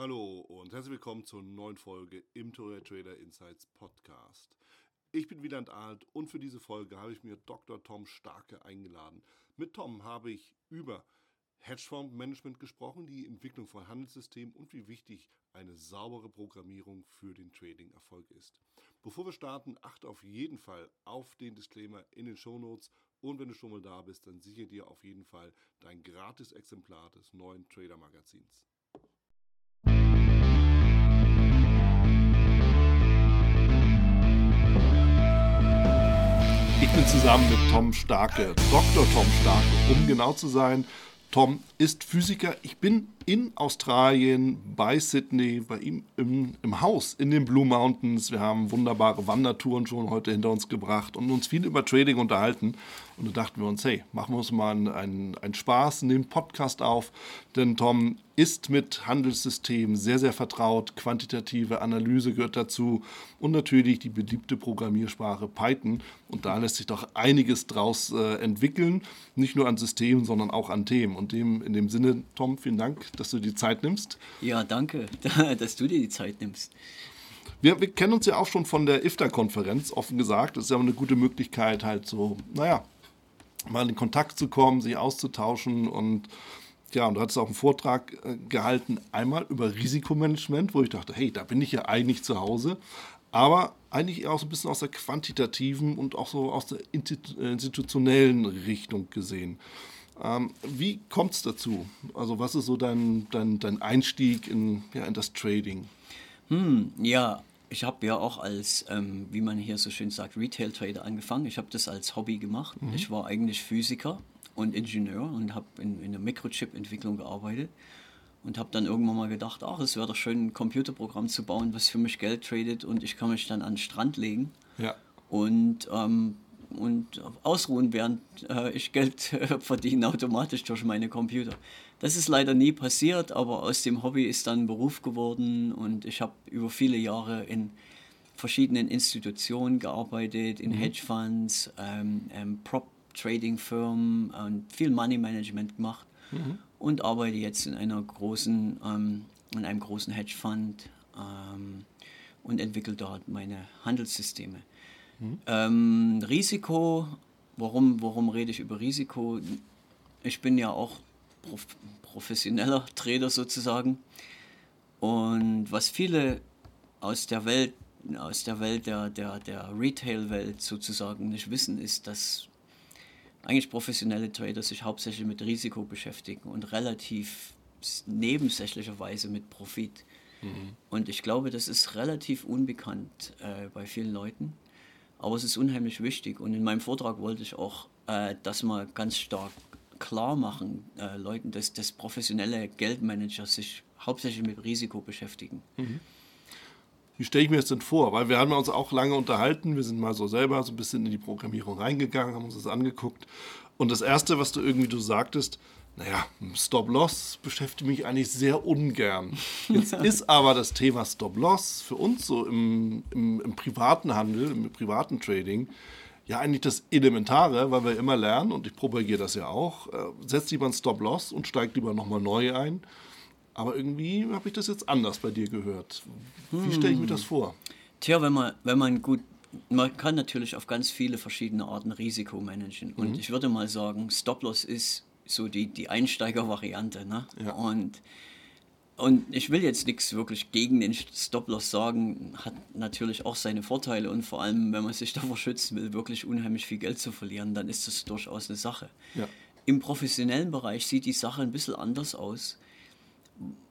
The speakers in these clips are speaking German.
Hallo und herzlich willkommen zur neuen Folge im Tour Trader Insights Podcast. Ich bin Wieland Alt und für diese Folge habe ich mir Dr. Tom Starke eingeladen. Mit Tom habe ich über Hedgefondsmanagement gesprochen, die Entwicklung von Handelssystemen und wie wichtig eine saubere Programmierung für den Trading-Erfolg ist. Bevor wir starten, achte auf jeden Fall auf den Disclaimer in den Shownotes und wenn du schon mal da bist, dann sichere dir auf jeden Fall dein gratis Exemplar des neuen Trader-Magazins. Ich bin zusammen mit Tom Starke, Dr. Tom Starke, um genau zu sein. Tom ist Physiker. Ich bin in Australien bei Sydney, bei ihm im, im, Haus in den Blue Mountains. Wir haben wunderbare Wandertouren schon heute hinter uns gebracht und uns viel über Trading unterhalten. Und da dachten wir uns, hey, machen wir uns mal einen, einen, einen Spaß, nehmen Podcast auf. Denn Tom ist mit Handelssystemen sehr, sehr vertraut. Quantitative Analyse gehört dazu. Und natürlich die beliebte Programmiersprache Python. Und da lässt sich doch einiges draus äh, entwickeln. Nicht nur an Systemen, sondern auch an Themen. Und dem, in dem Sinne, Tom, vielen Dank, dass du die Zeit nimmst. Ja, danke, dass du dir die Zeit nimmst. Wir, wir kennen uns ja auch schon von der IFTA-Konferenz, offen gesagt. Das ist ja eine gute Möglichkeit, halt so, naja, mal in Kontakt zu kommen, sich auszutauschen und ja, und du hattest auch einen Vortrag äh, gehalten, einmal über Risikomanagement, wo ich dachte, hey, da bin ich ja eigentlich zu Hause, aber eigentlich eher auch so ein bisschen aus der quantitativen und auch so aus der institutionellen Richtung gesehen. Ähm, wie kommt es dazu? Also was ist so dein, dein, dein Einstieg in, ja, in das Trading? Hm, ja, ich habe ja auch als, ähm, wie man hier so schön sagt, Retail-Trader angefangen. Ich habe das als Hobby gemacht. Mhm. Ich war eigentlich Physiker und Ingenieur und habe in, in der Mikrochip-Entwicklung gearbeitet und habe dann irgendwann mal gedacht, ach, es wäre doch schön, ein Computerprogramm zu bauen, was für mich Geld tradet und ich kann mich dann an den Strand legen ja. und, ähm, und ausruhen, während äh, ich Geld äh, verdiene automatisch durch meine Computer. Das ist leider nie passiert, aber aus dem Hobby ist dann ein Beruf geworden und ich habe über viele Jahre in verschiedenen Institutionen gearbeitet, in mhm. Hedgefonds, ähm, ähm, Prop-Trading-Firmen und viel Money-Management gemacht mhm. und arbeite jetzt in einer großen, ähm, in einem großen Hedgefonds ähm, und entwickle dort meine Handelssysteme. Mhm. Ähm, Risiko, warum, warum rede ich über Risiko? Ich bin ja auch prof professioneller Trader sozusagen. Und was viele aus der Welt, aus der Welt der, der, der Retail-Welt sozusagen nicht wissen, ist, dass eigentlich professionelle Trader sich hauptsächlich mit Risiko beschäftigen und relativ nebensächlicherweise mit Profit. Mhm. Und ich glaube, das ist relativ unbekannt äh, bei vielen Leuten. Aber es ist unheimlich wichtig. Und in meinem Vortrag wollte ich auch äh, das mal ganz stark klar machen, äh, Leuten, dass, dass professionelle Geldmanager sich hauptsächlich mit Risiko beschäftigen. Mhm. Wie stelle ich mir das denn vor? Weil wir haben uns auch lange unterhalten, wir sind mal so selber so ein bisschen in die Programmierung reingegangen, haben uns das angeguckt. Und das Erste, was du irgendwie du sagtest, naja, Stop-Loss beschäftigt mich eigentlich sehr ungern. Jetzt ist aber das Thema Stop-Loss für uns so im, im, im privaten Handel, im privaten Trading, ja eigentlich das Elementare, weil wir immer lernen, und ich propagiere das ja auch, äh, setzt lieber einen Stop-Loss und steigt lieber nochmal neu ein. Aber irgendwie habe ich das jetzt anders bei dir gehört. Wie stelle ich mir das vor? Tja, wenn man, wenn man gut, man kann natürlich auf ganz viele verschiedene Arten Risiko managen. Und mhm. ich würde mal sagen, Stop-Loss ist so die, die Einsteiger-Variante. Ne? Ja. Und und ich will jetzt nichts wirklich gegen den Stop-Loss sagen, hat natürlich auch seine Vorteile und vor allem, wenn man sich davor schützen will, wirklich unheimlich viel Geld zu verlieren, dann ist das durchaus eine Sache. Ja. Im professionellen Bereich sieht die Sache ein bisschen anders aus.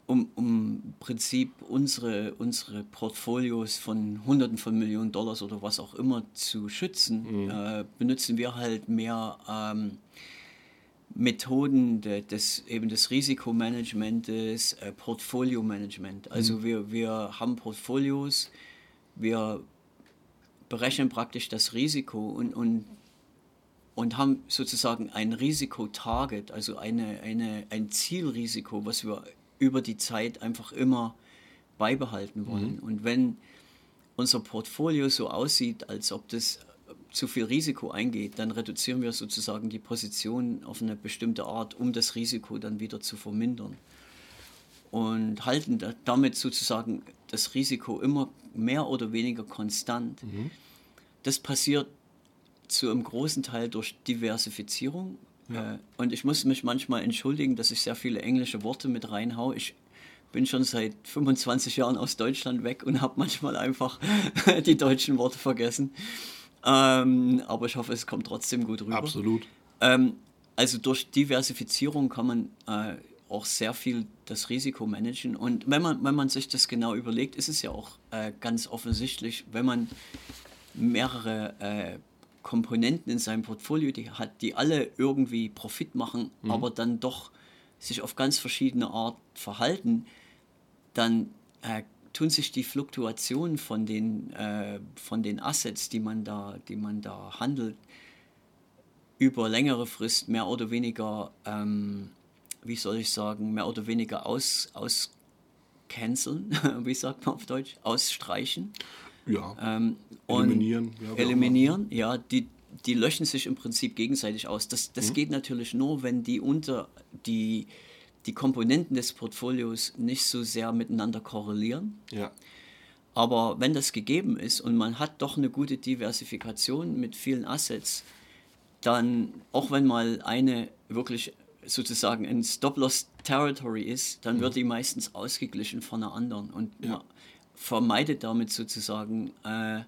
Um, um im Prinzip unsere, unsere Portfolios von Hunderten von Millionen Dollars oder was auch immer zu schützen, mhm. äh, benutzen wir halt mehr ähm, Methoden des, eben des Risikomanagements, äh, Portfolio-Management. Also mhm. wir, wir haben Portfolios, wir berechnen praktisch das Risiko und, und, und haben sozusagen ein Risikotarget, also eine, eine, ein Zielrisiko, was wir über die Zeit einfach immer beibehalten wollen. Mhm. Und wenn unser Portfolio so aussieht, als ob das zu viel Risiko eingeht, dann reduzieren wir sozusagen die Position auf eine bestimmte Art, um das Risiko dann wieder zu vermindern. und halten da, damit sozusagen das Risiko immer mehr oder weniger konstant. Mhm. Das passiert zu einem großen Teil durch Diversifizierung. Ja. Äh, und ich muss mich manchmal entschuldigen, dass ich sehr viele englische Worte mit reinhaue. Ich bin schon seit 25 Jahren aus Deutschland weg und habe manchmal einfach die deutschen Worte vergessen. Ähm, aber ich hoffe, es kommt trotzdem gut rüber. Absolut. Ähm, also durch Diversifizierung kann man äh, auch sehr viel das Risiko managen. Und wenn man, wenn man sich das genau überlegt, ist es ja auch äh, ganz offensichtlich, wenn man mehrere äh, Komponenten in seinem Portfolio die hat, die alle irgendwie Profit machen, mhm. aber dann doch sich auf ganz verschiedene Art verhalten, dann äh, tun sich die Fluktuationen von den, äh, von den Assets, die man, da, die man da handelt, über längere Frist mehr oder weniger, ähm, wie soll ich sagen, mehr oder weniger aus, aus wie sagt man auf Deutsch, ausstreichen. Ja. Ähm, eliminieren. Ja, eliminieren, ja, die, die löschen sich im Prinzip gegenseitig aus. Das, das mhm. geht natürlich nur, wenn die unter die, die Komponenten des Portfolios nicht so sehr miteinander korrelieren. Ja. Aber wenn das gegeben ist und man hat doch eine gute Diversifikation mit vielen Assets, dann, auch wenn mal eine wirklich sozusagen ein Stop-Loss-Territory ist, dann mhm. wird die meistens ausgeglichen von einer anderen. Und ja vermeidet damit sozusagen äh,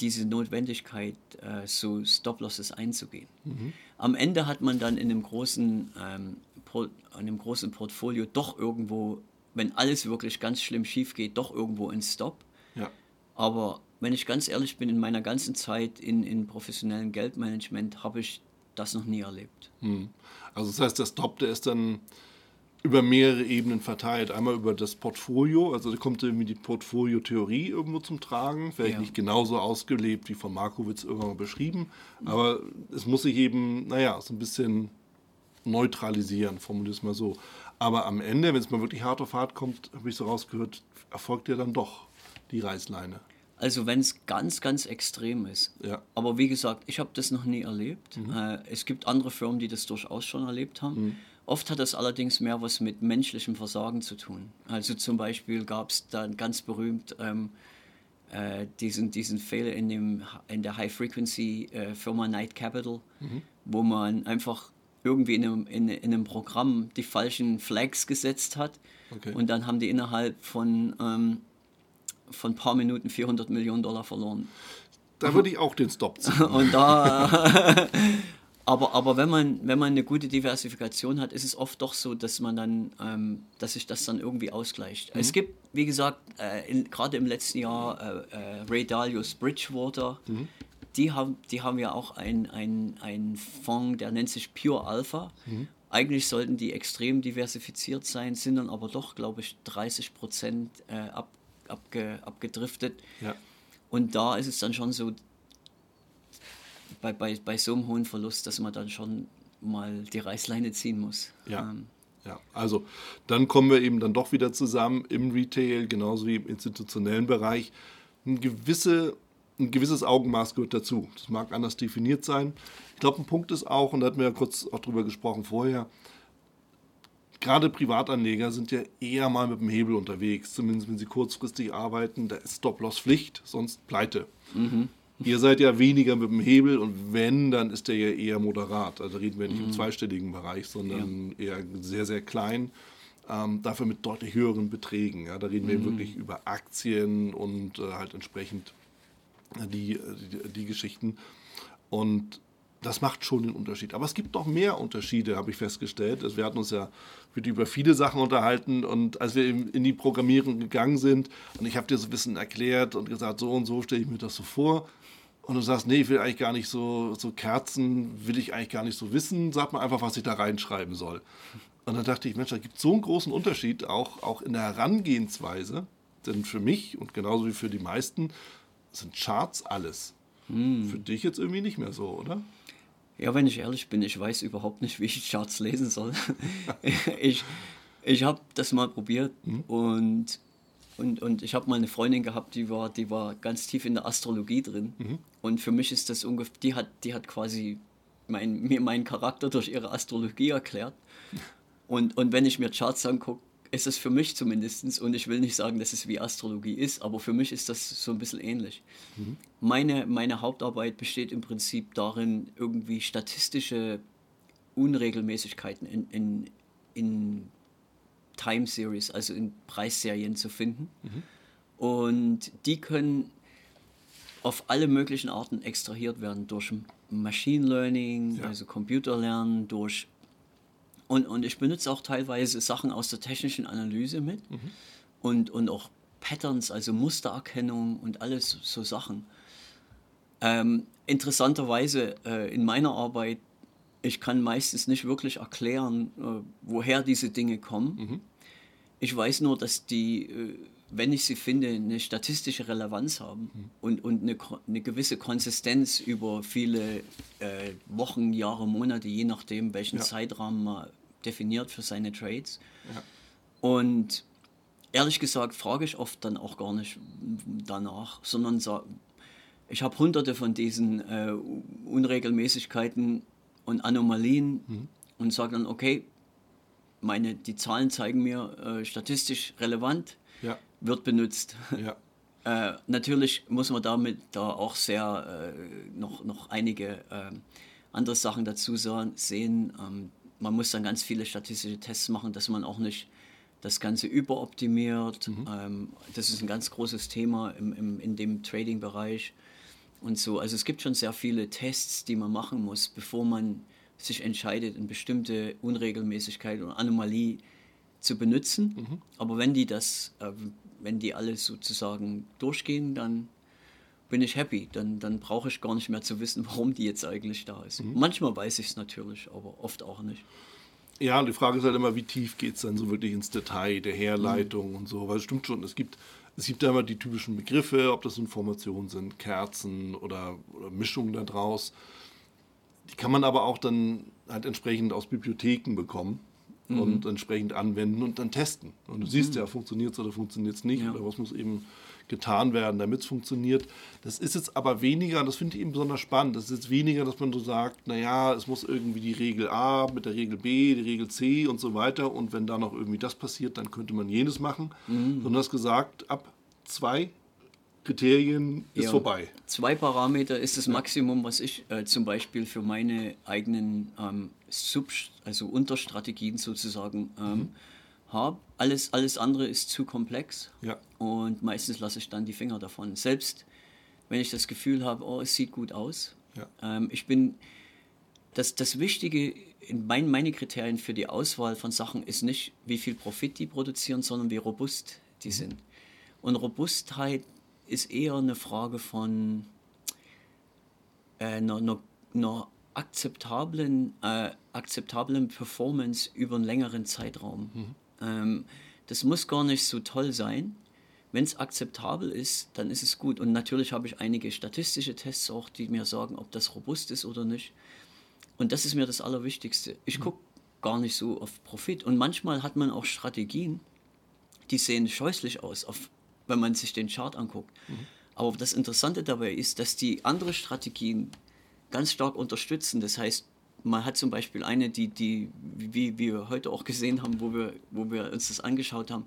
diese Notwendigkeit, äh, so Stop-Losses einzugehen. Mhm. Am Ende hat man dann in einem großen, ähm, in einem großen Portfolio doch irgendwo, wenn alles wirklich ganz schlimm schief geht, doch irgendwo einen Stop. Ja. Aber wenn ich ganz ehrlich bin, in meiner ganzen Zeit in, in professionellem Geldmanagement habe ich das noch nie erlebt. Mhm. Also das heißt, der Stop, der ist dann über mehrere Ebenen verteilt. Einmal über das Portfolio, also da kommt irgendwie die Portfolio-Theorie irgendwo zum Tragen, vielleicht ja. nicht genauso ausgelebt wie von Markowitz irgendwann mal beschrieben, aber es muss sich eben, naja, so ein bisschen neutralisieren, formuliere es mal so. Aber am Ende, wenn es mal wirklich hart auf hart kommt, habe ich so rausgehört, erfolgt ja dann doch die Reißleine. Also wenn es ganz, ganz extrem ist. Ja. Aber wie gesagt, ich habe das noch nie erlebt. Mhm. Äh, es gibt andere Firmen, die das durchaus schon erlebt haben. Mhm. Oft hat das allerdings mehr was mit menschlichem Versagen zu tun. Also zum Beispiel gab es dann ganz berühmt ähm, äh, diesen, diesen Fehler in, dem, in der High-Frequency-Firma äh, Night Capital, mhm. wo man einfach irgendwie in einem, in, in einem Programm die falschen Flags gesetzt hat. Okay. Und dann haben die innerhalb von, ähm, von ein paar Minuten 400 Millionen Dollar verloren. Da würde ich auch den Stop ziehen. Und da Aber, aber wenn, man, wenn man eine gute Diversifikation hat, ist es oft doch so, dass man dann, ähm, dass sich das dann irgendwie ausgleicht. Mhm. Es gibt, wie gesagt, äh, gerade im letzten Jahr äh, äh, Ray Dalios Bridgewater, mhm. Die, haben, die haben ja auch einen ein Fonds, der nennt sich Pure Alpha. Mhm. Eigentlich sollten die extrem diversifiziert sein, sind dann aber doch, glaube ich, 30 Prozent äh, ab, abge, abgedriftet. Ja. Und da ist es dann schon so, bei, bei, bei so einem hohen Verlust, dass man dann schon mal die Reißleine ziehen muss. Ja. Ähm. Ja, also dann kommen wir eben dann doch wieder zusammen im Retail, genauso wie im institutionellen Bereich. Ein, gewisse, ein gewisses Augenmaß gehört dazu. Das mag anders definiert sein. Ich glaube, ein Punkt ist auch, und da hatten wir ja kurz auch drüber gesprochen vorher, gerade Privatanleger sind ja eher mal mit dem Hebel unterwegs, zumindest wenn sie kurzfristig arbeiten. Da ist Stop-Loss-Pflicht, sonst pleite. Mhm. Ihr seid ja weniger mit dem Hebel und wenn, dann ist der ja eher moderat. Also reden wir nicht mhm. im zweistelligen Bereich, sondern ja. eher sehr, sehr klein. Ähm, dafür mit deutlich höheren Beträgen. Ja, da reden mhm. wir wirklich über Aktien und äh, halt entsprechend die, die, die Geschichten. Und das macht schon den Unterschied. Aber es gibt noch mehr Unterschiede, habe ich festgestellt. Also wir hatten uns ja über viele Sachen unterhalten und als wir in die Programmierung gegangen sind und ich habe dir so ein bisschen erklärt und gesagt, so und so stelle ich mir das so vor. Und du sagst, nee, ich will eigentlich gar nicht so, so Kerzen, will ich eigentlich gar nicht so wissen, sag mal einfach, was ich da reinschreiben soll. Und dann dachte ich, Mensch, da gibt es so einen großen Unterschied, auch, auch in der Herangehensweise. Denn für mich und genauso wie für die meisten sind Charts alles. Hm. Für dich jetzt irgendwie nicht mehr so, oder? Ja, wenn ich ehrlich bin, ich weiß überhaupt nicht, wie ich Charts lesen soll. ich ich habe das mal probiert mhm. und, und, und ich habe mal eine Freundin gehabt, die war, die war ganz tief in der Astrologie drin. Mhm. Und für mich ist das ungefähr, die hat, die hat quasi mein, mir meinen Charakter durch ihre Astrologie erklärt. Und, und wenn ich mir Charts angucke, ist es für mich zumindest, und ich will nicht sagen, dass es wie Astrologie ist, aber für mich ist das so ein bisschen ähnlich. Mhm. Meine, meine Hauptarbeit besteht im Prinzip darin, irgendwie statistische Unregelmäßigkeiten in, in, in Time Series, also in Preisserien zu finden. Mhm. Und die können auf alle möglichen Arten extrahiert werden durch Machine Learning, ja. also Computerlernen, durch und, und ich benutze auch teilweise Sachen aus der technischen Analyse mit mhm. und, und auch Patterns, also Mustererkennung und alles so Sachen. Ähm, interessanterweise äh, in meiner Arbeit, ich kann meistens nicht wirklich erklären, äh, woher diese Dinge kommen. Mhm. Ich weiß nur, dass die, äh, wenn ich sie finde, eine statistische Relevanz haben mhm. und, und eine, eine gewisse Konsistenz über viele äh, Wochen, Jahre, Monate, je nachdem, welchen ja. Zeitrahmen man definiert für seine Trades. Ja. Und ehrlich gesagt frage ich oft dann auch gar nicht danach, sondern sag, ich habe hunderte von diesen äh, Unregelmäßigkeiten und Anomalien mhm. und sage dann, okay, meine, die Zahlen zeigen mir äh, statistisch relevant, ja. wird benutzt. Ja. äh, natürlich muss man damit da auch sehr äh, noch, noch einige ähm, andere Sachen dazu sehen. Ähm, man muss dann ganz viele statistische Tests machen, dass man auch nicht das Ganze überoptimiert. Mhm. Ähm, das ist ein ganz großes Thema im, im, in dem Trading-Bereich und so. Also es gibt schon sehr viele Tests, die man machen muss, bevor man sich entscheidet, eine bestimmte Unregelmäßigkeit oder Anomalie zu benutzen. Mhm. Aber wenn die das, äh, wenn die alle sozusagen durchgehen, dann bin ich happy. Dann, dann brauche ich gar nicht mehr zu wissen, warum die jetzt eigentlich da ist. Mhm. Manchmal weiß ich es natürlich, aber oft auch nicht. Ja, und die Frage ist halt immer, wie tief geht es dann so wirklich ins Detail der Herleitung mhm. und so. Weil es stimmt schon, es gibt, es gibt ja immer die typischen Begriffe, ob das Informationen sind, Kerzen oder, oder Mischungen daraus. Die kann man aber auch dann halt entsprechend aus Bibliotheken bekommen mhm. und entsprechend anwenden und dann testen. Und du siehst mhm. ja, funktioniert es oder funktioniert es nicht ja. oder was muss eben getan werden, damit es funktioniert. Das ist jetzt aber weniger, das finde ich eben besonders spannend, das ist jetzt weniger, dass man so sagt, naja, es muss irgendwie die Regel A mit der Regel B, die Regel C und so weiter und wenn da noch irgendwie das passiert, dann könnte man jenes machen, mhm. sondern das gesagt, ab zwei Kriterien ist ja, vorbei. Zwei Parameter ist das Maximum, was ich äh, zum Beispiel für meine eigenen ähm, Sub, also Unterstrategien sozusagen ähm, mhm habe. Alles, alles andere ist zu komplex ja. und meistens lasse ich dann die Finger davon. Selbst wenn ich das Gefühl habe, oh, es sieht gut aus. Ja. Ähm, ich bin, das, das Wichtige, in mein, meine Kriterien für die Auswahl von Sachen ist nicht, wie viel Profit die produzieren, sondern wie robust die mhm. sind. Und Robustheit ist eher eine Frage von äh, einer, einer, einer akzeptablen, äh, akzeptablen Performance über einen längeren Zeitraum. Mhm. Ähm, das muss gar nicht so toll sein. Wenn es akzeptabel ist, dann ist es gut. Und natürlich habe ich einige statistische Tests auch, die mir sagen, ob das robust ist oder nicht. Und das ist mir das Allerwichtigste. Ich mhm. gucke gar nicht so auf Profit. Und manchmal hat man auch Strategien, die sehen scheußlich aus, auf, wenn man sich den Chart anguckt. Mhm. Aber das Interessante dabei ist, dass die andere Strategien ganz stark unterstützen. Das heißt, man hat zum Beispiel eine, die, die wie, wie wir heute auch gesehen haben, wo wir, wo wir uns das angeschaut haben,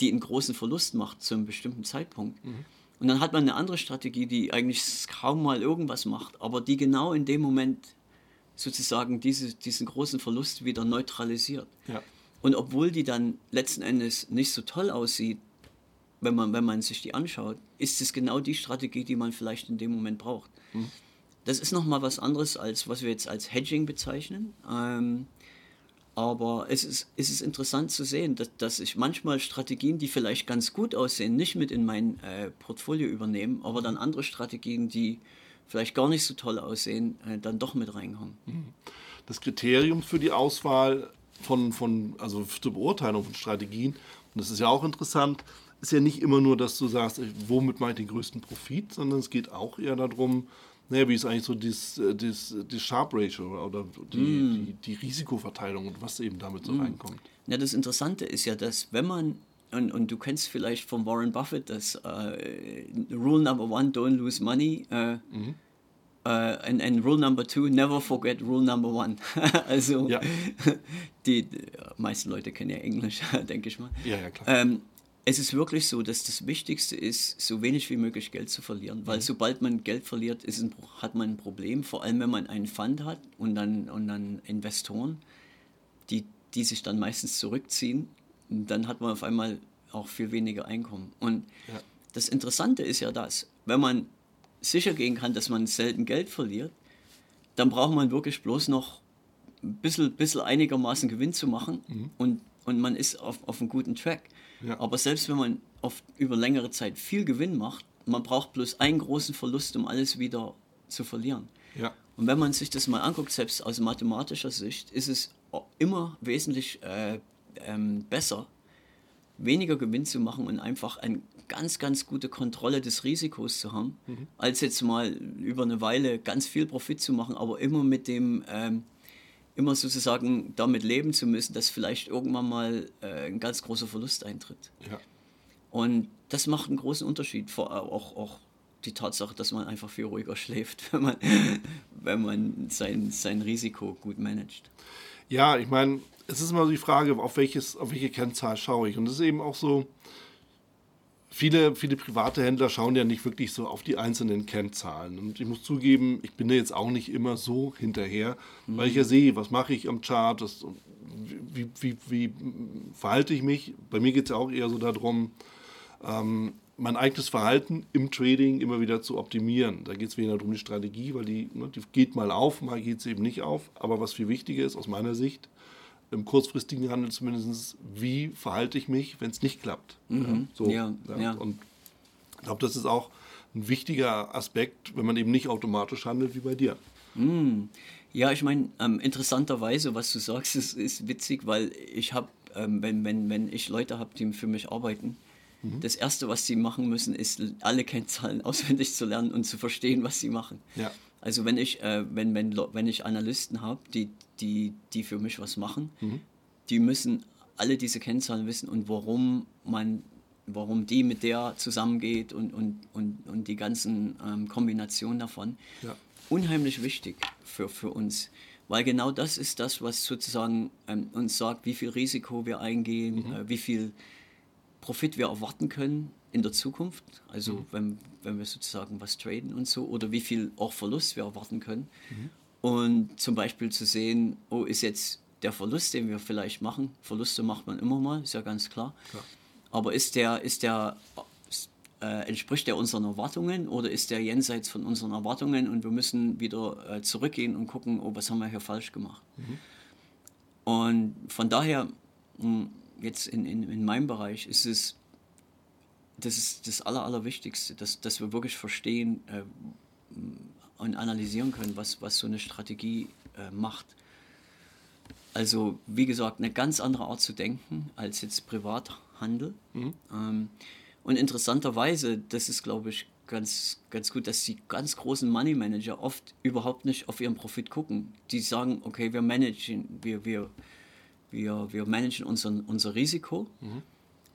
die einen großen Verlust macht zu einem bestimmten Zeitpunkt. Mhm. Und dann hat man eine andere Strategie, die eigentlich kaum mal irgendwas macht, aber die genau in dem Moment sozusagen diese, diesen großen Verlust wieder neutralisiert. Ja. Und obwohl die dann letzten Endes nicht so toll aussieht, wenn man, wenn man sich die anschaut, ist es genau die Strategie, die man vielleicht in dem Moment braucht. Mhm. Das ist nochmal was anderes, als was wir jetzt als Hedging bezeichnen. Ähm, aber es ist, es ist interessant zu sehen, dass, dass ich manchmal Strategien, die vielleicht ganz gut aussehen, nicht mit in mein äh, Portfolio übernehme, aber dann andere Strategien, die vielleicht gar nicht so toll aussehen, äh, dann doch mit reinkommen. Mhm. Das Kriterium für die Auswahl von, von, also zur Beurteilung von Strategien, und das ist ja auch interessant, ist ja nicht immer nur, dass du sagst, womit mache ich den größten Profit, sondern es geht auch eher darum, naja, wie ist eigentlich so das, äh, das, das Sharp Ratio oder die, mm. die, die, Risikoverteilung und was eben damit so mm. reinkommt? Ja, das Interessante ist ja, dass wenn man, und, und du kennst vielleicht von Warren Buffett das äh, Rule Number One, don't lose money. Äh, mhm. Uh, and, and rule number two, never forget rule number one. also, ja. die, die meisten Leute kennen ja Englisch, denke ich mal. Ja, ja, klar. Ähm, es ist wirklich so, dass das Wichtigste ist, so wenig wie möglich Geld zu verlieren. Weil mhm. sobald man Geld verliert, ist ein, hat man ein Problem. Vor allem, wenn man einen Fund hat und dann, und dann Investoren, die, die sich dann meistens zurückziehen, dann hat man auf einmal auch viel weniger Einkommen. Und ja. das Interessante ist ja das, wenn man sicher gehen kann, dass man selten Geld verliert, dann braucht man wirklich bloß noch ein bisschen, bisschen einigermaßen Gewinn zu machen mhm. und, und man ist auf, auf einem guten Track. Ja. Aber selbst wenn man oft über längere Zeit viel Gewinn macht, man braucht bloß einen großen Verlust, um alles wieder zu verlieren. Ja. Und wenn man sich das mal anguckt, selbst aus mathematischer Sicht, ist es immer wesentlich äh, ähm, besser, weniger Gewinn zu machen und einfach eine ganz, ganz gute Kontrolle des Risikos zu haben, mhm. als jetzt mal über eine Weile ganz viel Profit zu machen, aber immer mit dem, ähm, immer sozusagen damit leben zu müssen, dass vielleicht irgendwann mal äh, ein ganz großer Verlust eintritt. Ja. Und das macht einen großen Unterschied, vor, auch, auch die Tatsache, dass man einfach viel ruhiger schläft, wenn man, wenn man sein, sein Risiko gut managt. Ja, ich meine, es ist immer so die Frage, auf, welches, auf welche Kennzahl schaue ich. Und es ist eben auch so, viele, viele private Händler schauen ja nicht wirklich so auf die einzelnen Kennzahlen. Und ich muss zugeben, ich bin da jetzt auch nicht immer so hinterher, mhm. weil ich ja sehe, was mache ich am Chart, das, wie, wie, wie, verhalte ich mich. Bei mir geht es ja auch eher so darum, ähm, mein eigenes Verhalten im Trading immer wieder zu optimieren. Da geht es weniger darum, die Strategie, weil die, ne, die geht mal auf, mal geht sie eben nicht auf. Aber was viel wichtiger ist aus meiner Sicht, im kurzfristigen Handel zumindest, wie verhalte ich mich, wenn es nicht klappt. Mhm. Ja, so, ja, ja. Und ich glaube, das ist auch ein wichtiger Aspekt, wenn man eben nicht automatisch handelt wie bei dir. Mhm. Ja, ich meine, ähm, interessanterweise, was du sagst, ist, ist witzig, weil ich habe, ähm, wenn, wenn, wenn ich Leute habe, die für mich arbeiten, mhm. das Erste, was sie machen müssen, ist, alle Kennzahlen auswendig zu lernen und zu verstehen, was sie machen. Ja. Also wenn ich, äh, wenn, wenn, wenn ich Analysten habe, die, die, die für mich was machen, mhm. die müssen alle diese Kennzahlen wissen und warum man, warum die mit der zusammengeht und, und, und, und die ganzen ähm, Kombinationen davon. Ja. Unheimlich wichtig für, für uns. Weil genau das ist das, was sozusagen ähm, uns sagt, wie viel Risiko wir eingehen, mhm. äh, wie viel Profit wir erwarten können in der Zukunft. Also mhm. wenn, wenn wir sozusagen was traden und so, oder wie viel auch Verlust wir erwarten können. Mhm. Und zum Beispiel zu sehen, oh, ist jetzt der Verlust, den wir vielleicht machen, Verluste macht man immer mal, ist ja ganz klar. klar. Aber ist der, ist der, äh, entspricht der unseren Erwartungen oder ist der jenseits von unseren Erwartungen und wir müssen wieder äh, zurückgehen und gucken, oh, was haben wir hier falsch gemacht. Mhm. Und von daher, mh, hm, jetzt in, in, in meinem Bereich ist es, das ist das Aller, Allerwichtigste, dass, dass wir wirklich verstehen, äh, und analysieren können, was, was so eine Strategie äh, macht. Also wie gesagt, eine ganz andere Art zu denken als jetzt Privathandel. Mhm. Ähm, und interessanterweise, das ist glaube ich ganz, ganz gut, dass die ganz großen Money Manager oft überhaupt nicht auf ihren Profit gucken. Die sagen, okay, wir managen, wir, wir, wir, wir managen unser, unser Risiko mhm.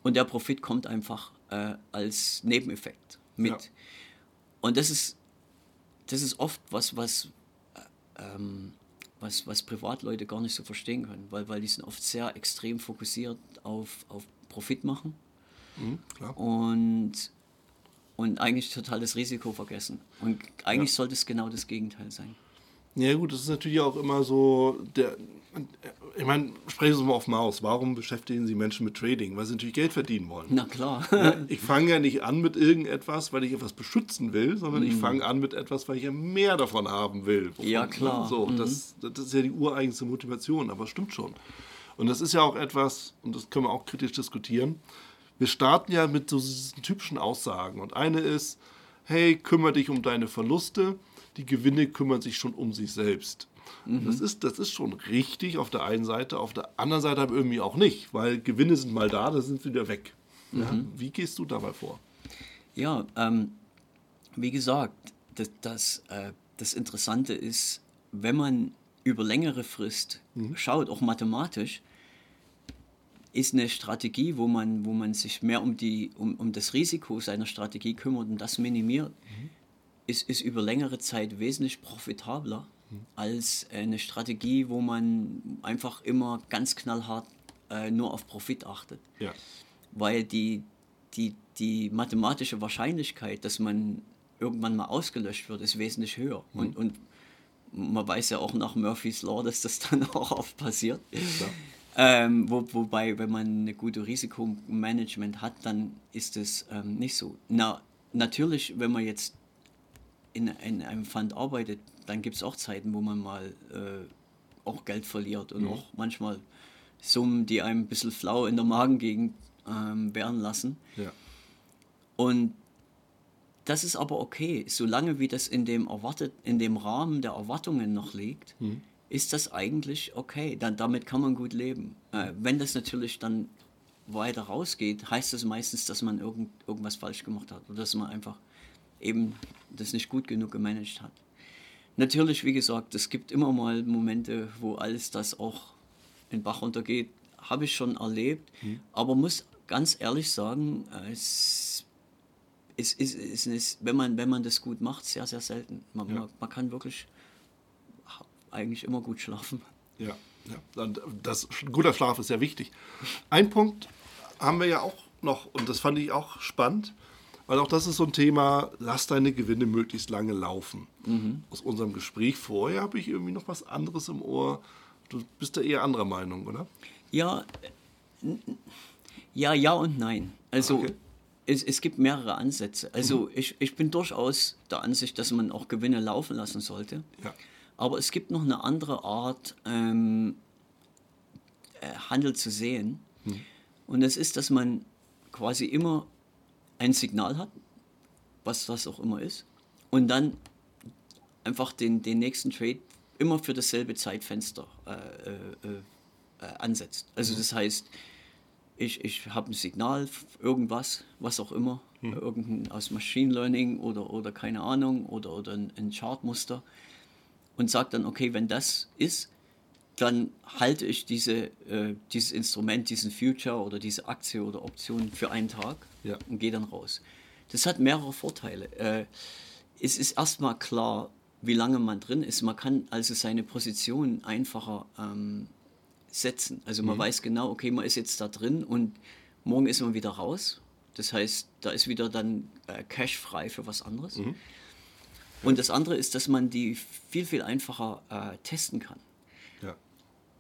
und der Profit kommt einfach äh, als Nebeneffekt mit. Ja. Und das ist das ist oft was, was, äh, ähm, was, was Privatleute gar nicht so verstehen können, weil, weil die sind oft sehr extrem fokussiert auf, auf Profit machen mhm, und, und eigentlich total das Risiko vergessen. Und eigentlich ja. sollte es genau das Gegenteil sein. Ja gut, das ist natürlich auch immer so, der, ich meine, sprechen Sie mal auf Maus. Warum beschäftigen Sie Menschen mit Trading? Weil sie natürlich Geld verdienen wollen. Na klar. ich fange ja nicht an mit irgendetwas, weil ich etwas beschützen will, sondern mm. ich mhm. fange an mit etwas, weil ich ja mehr davon haben will. Ja, klar. So, mm. das, das ist ja die ureigenste Motivation, aber es stimmt schon. Und das ist ja auch etwas, und das können wir auch kritisch diskutieren. Wir starten ja mit so diesen typischen Aussagen. Und eine ist, hey, kümmere dich um deine Verluste die Gewinne kümmern sich schon um sich selbst. Mhm. Das, ist, das ist schon richtig auf der einen Seite, auf der anderen Seite aber irgendwie auch nicht, weil Gewinne sind mal da, dann sind sie wieder weg. Mhm. Ja, wie gehst du dabei vor? Ja, ähm, wie gesagt, das, das, äh, das Interessante ist, wenn man über längere Frist mhm. schaut, auch mathematisch, ist eine Strategie, wo man, wo man sich mehr um, die, um, um das Risiko seiner Strategie kümmert und das minimiert, mhm ist, ist über längere Zeit wesentlich profitabler als eine Strategie, wo man einfach immer ganz knallhart äh, nur auf Profit achtet. Ja. Weil die, die, die mathematische Wahrscheinlichkeit, dass man irgendwann mal ausgelöscht wird, ist wesentlich höher. Und, und man weiß ja auch nach Murphy's Law, dass das dann auch oft passiert. Ähm, wo, wobei, wenn man eine gute Risikomanagement hat, dann ist es ähm, nicht so. Na, natürlich, wenn man jetzt in, in einem Fund arbeitet, dann gibt es auch Zeiten, wo man mal äh, auch Geld verliert und Mhm. auch manchmal Summen, die einem ein bisschen flau in der Magengegend ähm, werden lassen. Ja. Und das ist aber okay, solange wie das in dem erwartet, in dem Rahmen der Erwartungen noch liegt, ist das eigentlich okay. Dann damit kann man gut leben. Äh, wenn das natürlich dann weiter rausgeht, heißt das meistens, dass man irgend, irgendwas falsch gemacht hat oder dass man einfach eben das nicht gut genug gemanagt hat. Natürlich, wie gesagt, es gibt immer mal Momente, wo alles das auch in den Bach runtergeht. Habe ich schon erlebt, aber muss ganz ehrlich sagen, äh, es ist, ist, ist, ist, wenn, man, wenn man das gut macht, sehr, sehr selten. Man, Ja. man, kann wirklich eigentlich immer gut schlafen. Ja, ja. Das, guter Schlaf ist sehr wichtig. Ein Punkt haben wir ja auch noch, und das fand ich auch spannend, weil auch das ist so ein Thema, lass deine Gewinne möglichst lange laufen. Aus unserem Gespräch vorher habe ich irgendwie noch was anderes im Ohr. Du bist da eher anderer Meinung, oder? Ja, ja, ja und nein. Also Okay. es, es gibt mehrere Ansätze. Also ich, ich bin durchaus der Ansicht, dass man auch Gewinne laufen lassen sollte. Ja. Aber es gibt noch eine andere Art, ähm, äh, Handel zu sehen. Und das ist, dass man quasi immer ein Signal hat, was das auch immer ist, und dann einfach den, den nächsten Trade immer für dasselbe Zeitfenster äh, äh, äh, äh, ansetzt. Also das heißt, ich, ich habe ein Signal, irgendwas, was auch immer, irgendein aus Machine Learning oder, oder keine Ahnung, oder, oder ein, ein Chartmuster und sage dann, okay, wenn das ist, dann halte ich diese, äh, dieses Instrument, diesen Future oder diese Aktie oder Option für einen Tag Ja. und gehe dann raus. Das hat mehrere Vorteile. Äh, es ist erstmal klar, wie lange man drin ist. Man kann also seine Position einfacher ähm, setzen. Also man weiß genau, okay, man ist jetzt da drin und morgen ist man wieder raus. Das heißt, da ist wieder dann äh, Cash frei für was anderes. Und das andere ist, dass man die viel, viel einfacher äh, testen kann. Ja.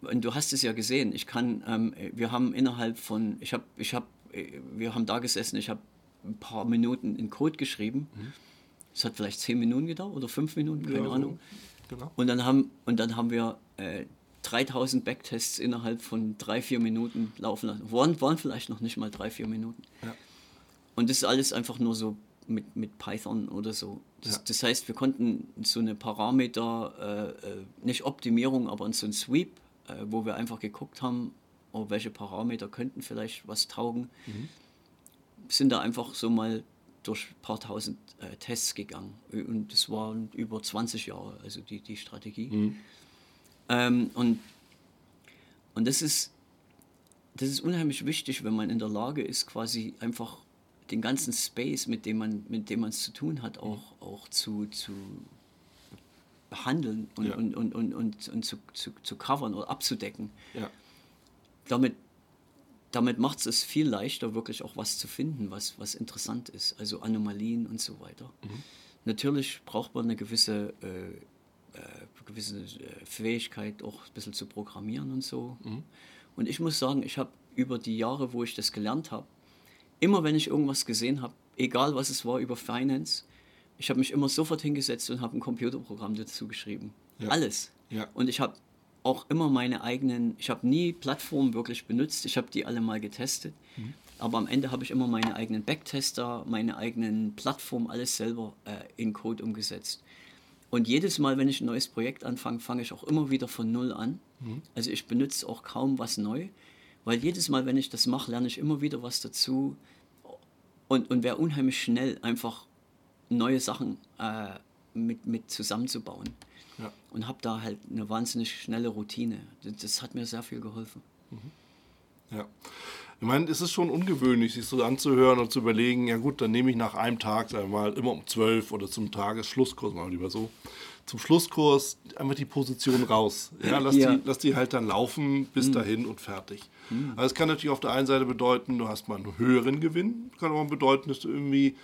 Und du hast es ja gesehen, ich kann, ähm, wir haben innerhalb von, ich habe, ich habe, wir haben da gesessen, ich habe ein paar Minuten in Code geschrieben. Es hat vielleicht zehn Minuten gedauert oder fünf Minuten, keine Ja, so. Ahnung. Genau. Und dann haben, und dann haben wir äh, 3000 Backtests innerhalb von drei, vier Minuten laufen lassen. Waren, waren vielleicht noch nicht mal drei, vier Minuten. Ja. Und das ist alles einfach nur so mit, mit Python oder so. Das, Ja. das heißt, wir konnten so eine Parameter, äh, äh, nicht Optimierung, aber so ein Sweep, äh, wo wir einfach geguckt haben, oh, welche Parameter könnten vielleicht was taugen, sind da einfach so mal durch ein paar tausend äh, Tests gegangen. Und das waren über 20 Jahre, also die, die Strategie. Ähm, und, und das ist, das ist unheimlich wichtig, wenn man in der Lage ist, quasi einfach den ganzen Space, mit dem man mit dem man es zu tun hat, auch, auch zu, zu behandeln und, Ja. und, und, und, und, und zu, zu, zu covern oder abzudecken. Ja. Damit, damit macht es viel leichter, wirklich auch was zu finden, was, was interessant ist, also Anomalien und so weiter. Natürlich braucht man eine gewisse, äh, äh, gewisse äh, Fähigkeit, auch ein bisschen zu programmieren und so. Und ich muss sagen, ich habe über die Jahre, wo ich das gelernt habe, immer wenn ich irgendwas gesehen habe, egal was es war über Finance, ich habe mich immer sofort hingesetzt und habe ein Computerprogramm dazu geschrieben. Ja. Alles. Ja. Und ich habe auch immer meine eigenen, ich habe nie Plattformen wirklich benutzt, ich habe die alle mal getestet. Aber am Ende habe ich immer meine eigenen Backtester, meine eigenen Plattformen, alles selber äh, in Code umgesetzt. Und jedes Mal, wenn ich ein neues Projekt anfange, fange ich auch immer wieder von Null an. Also ich benutze auch kaum was neu, weil jedes Mal, wenn ich das mache, lerne ich immer wieder was dazu und, und wäre unheimlich schnell, einfach neue Sachen äh, mit, mit zusammenzubauen. Ja. Und habe da halt eine wahnsinnig schnelle Routine. Das, hat mir sehr viel geholfen. Ja. Ich meine, es ist schon ungewöhnlich, sich so anzuhören und zu überlegen, ja gut, dann nehme ich nach einem Tag, sagen wir mal, immer um 12 oder zum Tagesschlusskurs, mal lieber so, zum Schlusskurs einfach die Position raus. Ja, lass, Ja. Die, lass die halt dann laufen bis dahin und fertig. Also es kann natürlich auf der einen Seite bedeuten, du hast mal einen höheren Gewinn, kann aber bedeuten, dass du irgendwie,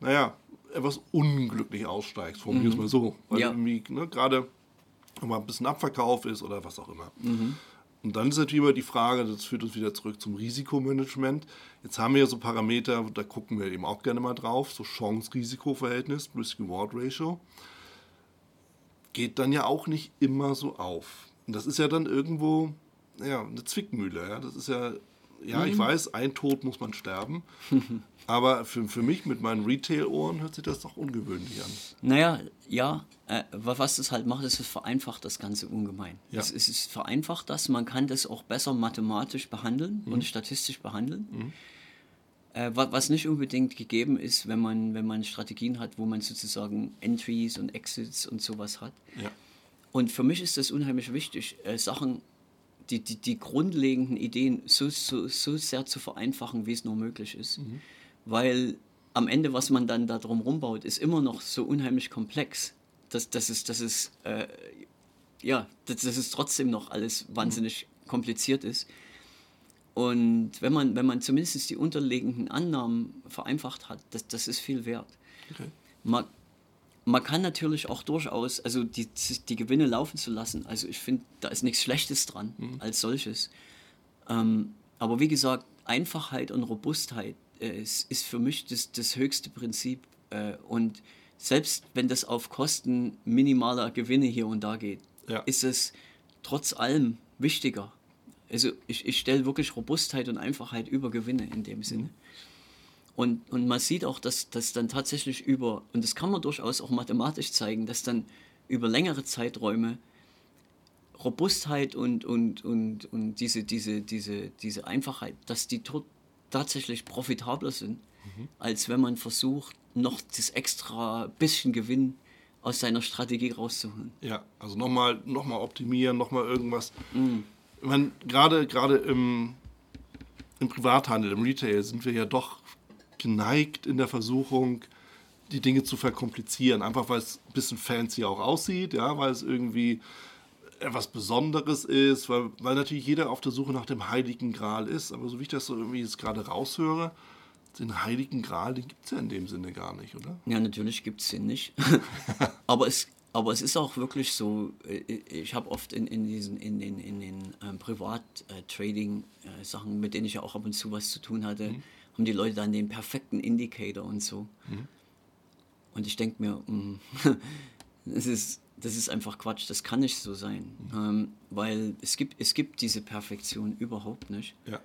naja, etwas unglücklich aussteigst, formulier es mal so. Weil Ja. irgendwie, ne, gerade wenn mal ein bisschen Abverkauf ist oder was auch immer. Und dann ist natürlich immer die Frage, das führt uns wieder zurück zum Risikomanagement. Jetzt haben wir ja so Parameter, da gucken wir eben auch gerne mal drauf, so Chance-Risiko-Verhältnis, Risk-Reward-Ratio. Geht dann ja auch nicht immer so auf. Und das ist ja dann irgendwo ja, eine Zwickmühle. Ja? Das ist ja, ja, ich weiß, ein Tod muss man sterben. aber für, für mich mit meinen Retail-Ohren hört sich das doch ungewöhnlich an. Naja, ja, äh, wa- was das halt macht, ist, es vereinfacht das Ganze ungemein. Ja. Es, es, es vereinfacht das, man kann das auch besser mathematisch behandeln und statistisch behandeln. Äh, wa- was nicht unbedingt gegeben ist, wenn man, wenn man Strategien hat, wo man sozusagen Entries und Exits und sowas hat. Ja. Und für mich ist das unheimlich wichtig, äh, Sachen, die, die, die grundlegenden Ideen so, so, so sehr zu vereinfachen, wie es nur möglich ist. Weil am Ende, was man dann da drum rumbaut, ist immer noch so unheimlich komplex, dass, dass es, dass es, äh, ja, dass, dass es trotzdem noch alles wahnsinnig kompliziert ist. Und wenn man, wenn man zumindest die unterliegenden Annahmen vereinfacht hat, das, das ist viel wert. Okay. Man, man kann natürlich auch durchaus, also die, die Gewinne laufen zu lassen. Also ich finde, da ist nichts Schlechtes dran als solches. Ähm, aber wie gesagt, Einfachheit und Robustheit äh, ist, ist für mich das, das höchste Prinzip. Äh, und selbst wenn das auf Kosten minimaler Gewinne hier und da geht, Ja. ist es trotz allem wichtiger. Also ich, ich stelle wirklich Robustheit und Einfachheit über Gewinne in dem Sinne. Und, und man sieht auch, dass das dann tatsächlich über, und das kann man durchaus auch mathematisch zeigen, dass dann über längere Zeiträume Robustheit und, und, und, und diese, diese, diese, diese Einfachheit, dass die tot, tatsächlich profitabler sind, als wenn man versucht, noch das extra bisschen Gewinn aus seiner Strategie rauszuholen. Ja, also nochmal noch mal optimieren, nochmal irgendwas. Ich meine, gerade gerade im, im Privathandel, im Retail sind wir ja doch geneigt in der Versuchung, die Dinge zu verkomplizieren. Einfach weil es ein bisschen fancy auch aussieht, ja, weil es irgendwie etwas Besonderes ist, weil, weil natürlich jeder auf der Suche nach dem Heiligen Gral ist. Aber so wie ich das so irgendwie jetzt gerade raushöre, den Heiligen Gral, den gibt es ja in dem Sinne gar nicht, oder? Ja, natürlich gibt es den nicht. aber, es, aber es ist auch wirklich so, äh, ich habe oft in, in, diesen, in den, in den ähm, Privat-Trading-Sachen, mit denen ich ja auch ab und zu was zu tun hatte, haben die Leute dann den perfekten Indicator und so. Und ich denke mir, mm, das, ist, das ist einfach Quatsch, das kann nicht so sein. Ähm, weil es gibt, es gibt diese Perfektion überhaupt nicht Ja.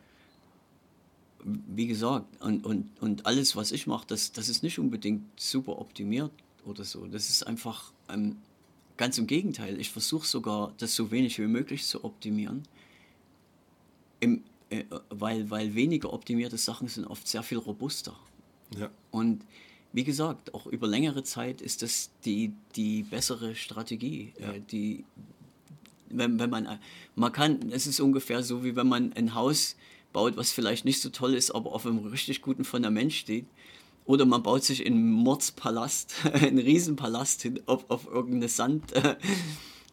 wie gesagt, und, und, und alles, was ich mache, das, das ist nicht unbedingt super optimiert oder so. Das ist einfach ähm, ganz im Gegenteil. Ich versuche sogar, das so wenig wie möglich zu optimieren. Im, äh, weil, weil weniger optimierte Sachen sind oft sehr viel robuster. Ja. Und wie gesagt, auch über längere Zeit ist das die, die bessere Strategie. Äh, die, wenn, wenn man, man kann, es ist ungefähr so, wie wenn man ein Haus baut, was vielleicht nicht so toll ist, aber auf einem richtig guten Fundament steht. Oder man baut sich einen Mordspalast, einen Riesenpalast hin, auf, auf irgendeine Sand, äh,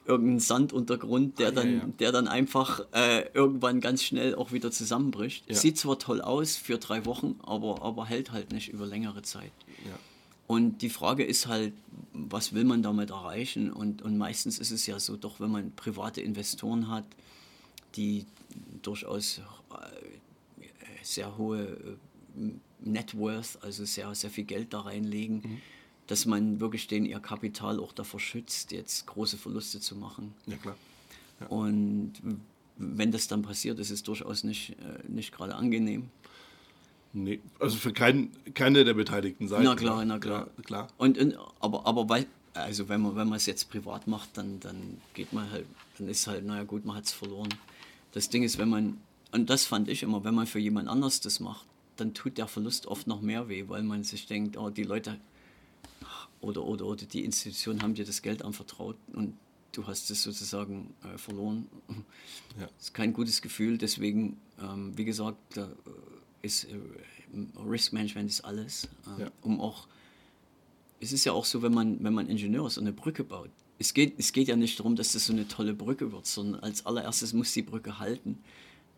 irgendeinen Sanduntergrund, der, Ah, ja, dann, ja. der dann einfach äh, irgendwann ganz schnell auch wieder zusammenbricht. Ja. Sieht zwar toll aus für drei Wochen, aber, aber hält halt nicht über längere Zeit. Ja. Und die Frage ist halt, was will man damit erreichen? Und, und meistens ist es ja so, doch wenn man private Investoren hat, die durchaus äh, sehr hohe äh, Net Worth, also sehr, sehr viel Geld da reinlegen, Mhm. Dass man wirklich den ihr Kapital auch davor schützt, jetzt große Verluste zu machen. Ja, klar. Und wenn das dann passiert, ist es durchaus nicht, äh, nicht gerade angenehm. Nee, also für kein, keine der beteiligten Seiten. Na klar, na klar. Ja, klar. Und, und aber, aber weil, also wenn man, wenn man es jetzt privat macht, dann, dann geht man halt, dann ist halt, naja gut, man hat es verloren. Das Ding ist, wenn man, und das fand ich immer, wenn man für jemand anders das macht, dann tut der Verlust oft noch mehr weh, weil man sich denkt, oh, die Leute oder, oder, oder die Institutionen haben dir das Geld anvertraut und du hast es sozusagen äh, verloren. Ja. Das ist kein gutes Gefühl, deswegen, ähm, wie gesagt, da ist äh, Risk Management ist alles, äh, Ja. um auch, es ist ja auch so, wenn man, wenn man Ingenieur ist und eine Brücke baut, es geht, es geht ja nicht darum, dass das so eine tolle Brücke wird, sondern als allererstes muss die Brücke halten,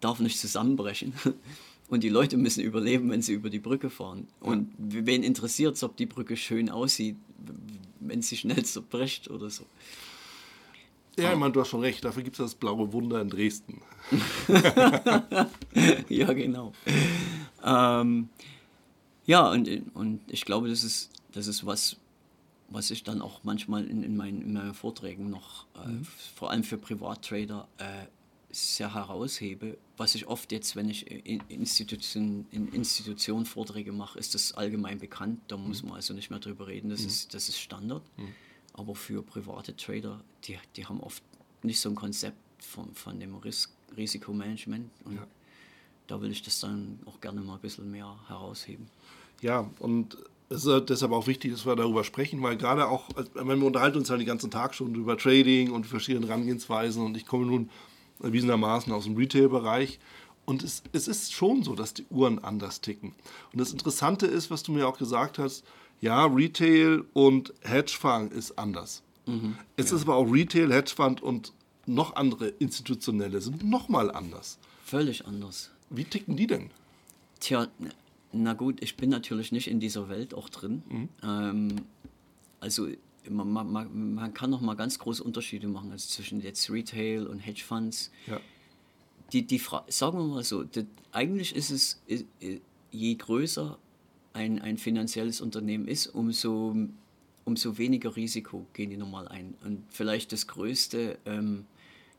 darf nicht zusammenbrechen. Und die Leute müssen überleben, wenn sie über die Brücke fahren. Und wen interessiert es, ob die Brücke schön aussieht, wenn sie schnell zerbricht oder so. Ja, ich meine, du hast schon recht. Dafür gibt es das blaue Wunder in Dresden. ja, genau. Ähm, ja, und, und ich glaube, das ist, das ist was, was ich dann auch manchmal in, in, meinen, in meinen Vorträgen noch, äh, vor allem für Privattrader, äh, sehr heraushebe. Was ich oft jetzt, wenn ich in Institutionen, in Institutionen Vorträge mache, ist das allgemein bekannt. Da muss man also nicht mehr drüber reden. Das, ist, das ist Standard. Aber für private Trader, die, die haben oft nicht so ein Konzept von, von dem Ris Risikomanagement. Und Ja. da will ich das dann auch gerne mal ein bisschen mehr herausheben. Ja, und es ist halt deshalb auch wichtig, dass wir darüber sprechen, weil gerade auch, meine, wir unterhalten uns ja den ganzen Tag schon über Trading und verschiedene Herangehensweisen und ich komme nun erwiesenermaßen aus dem Retail-Bereich und es, es ist schon so, dass die Uhren anders ticken. Und das Interessante ist, was du mir auch gesagt hast, ja, Retail und Hedgefonds ist anders. es ist aber auch Retail, Hedgefonds und noch andere institutionelle sind nochmal anders. Völlig anders. Wie ticken die denn? Tja, na gut, ich bin natürlich nicht in dieser Welt auch drin. Mhm. Ähm, also man, man- man, kann noch mal ganz große Unterschiede machen also zwischen jetzt Retail und Hedgefonds. Ja. Die, die Fra sagen wir mal so, das, eigentlich ist es, je größer ein, ein finanzielles Unternehmen ist, umso, umso weniger Risiko gehen die normal ein. Und vielleicht das größte, ähm,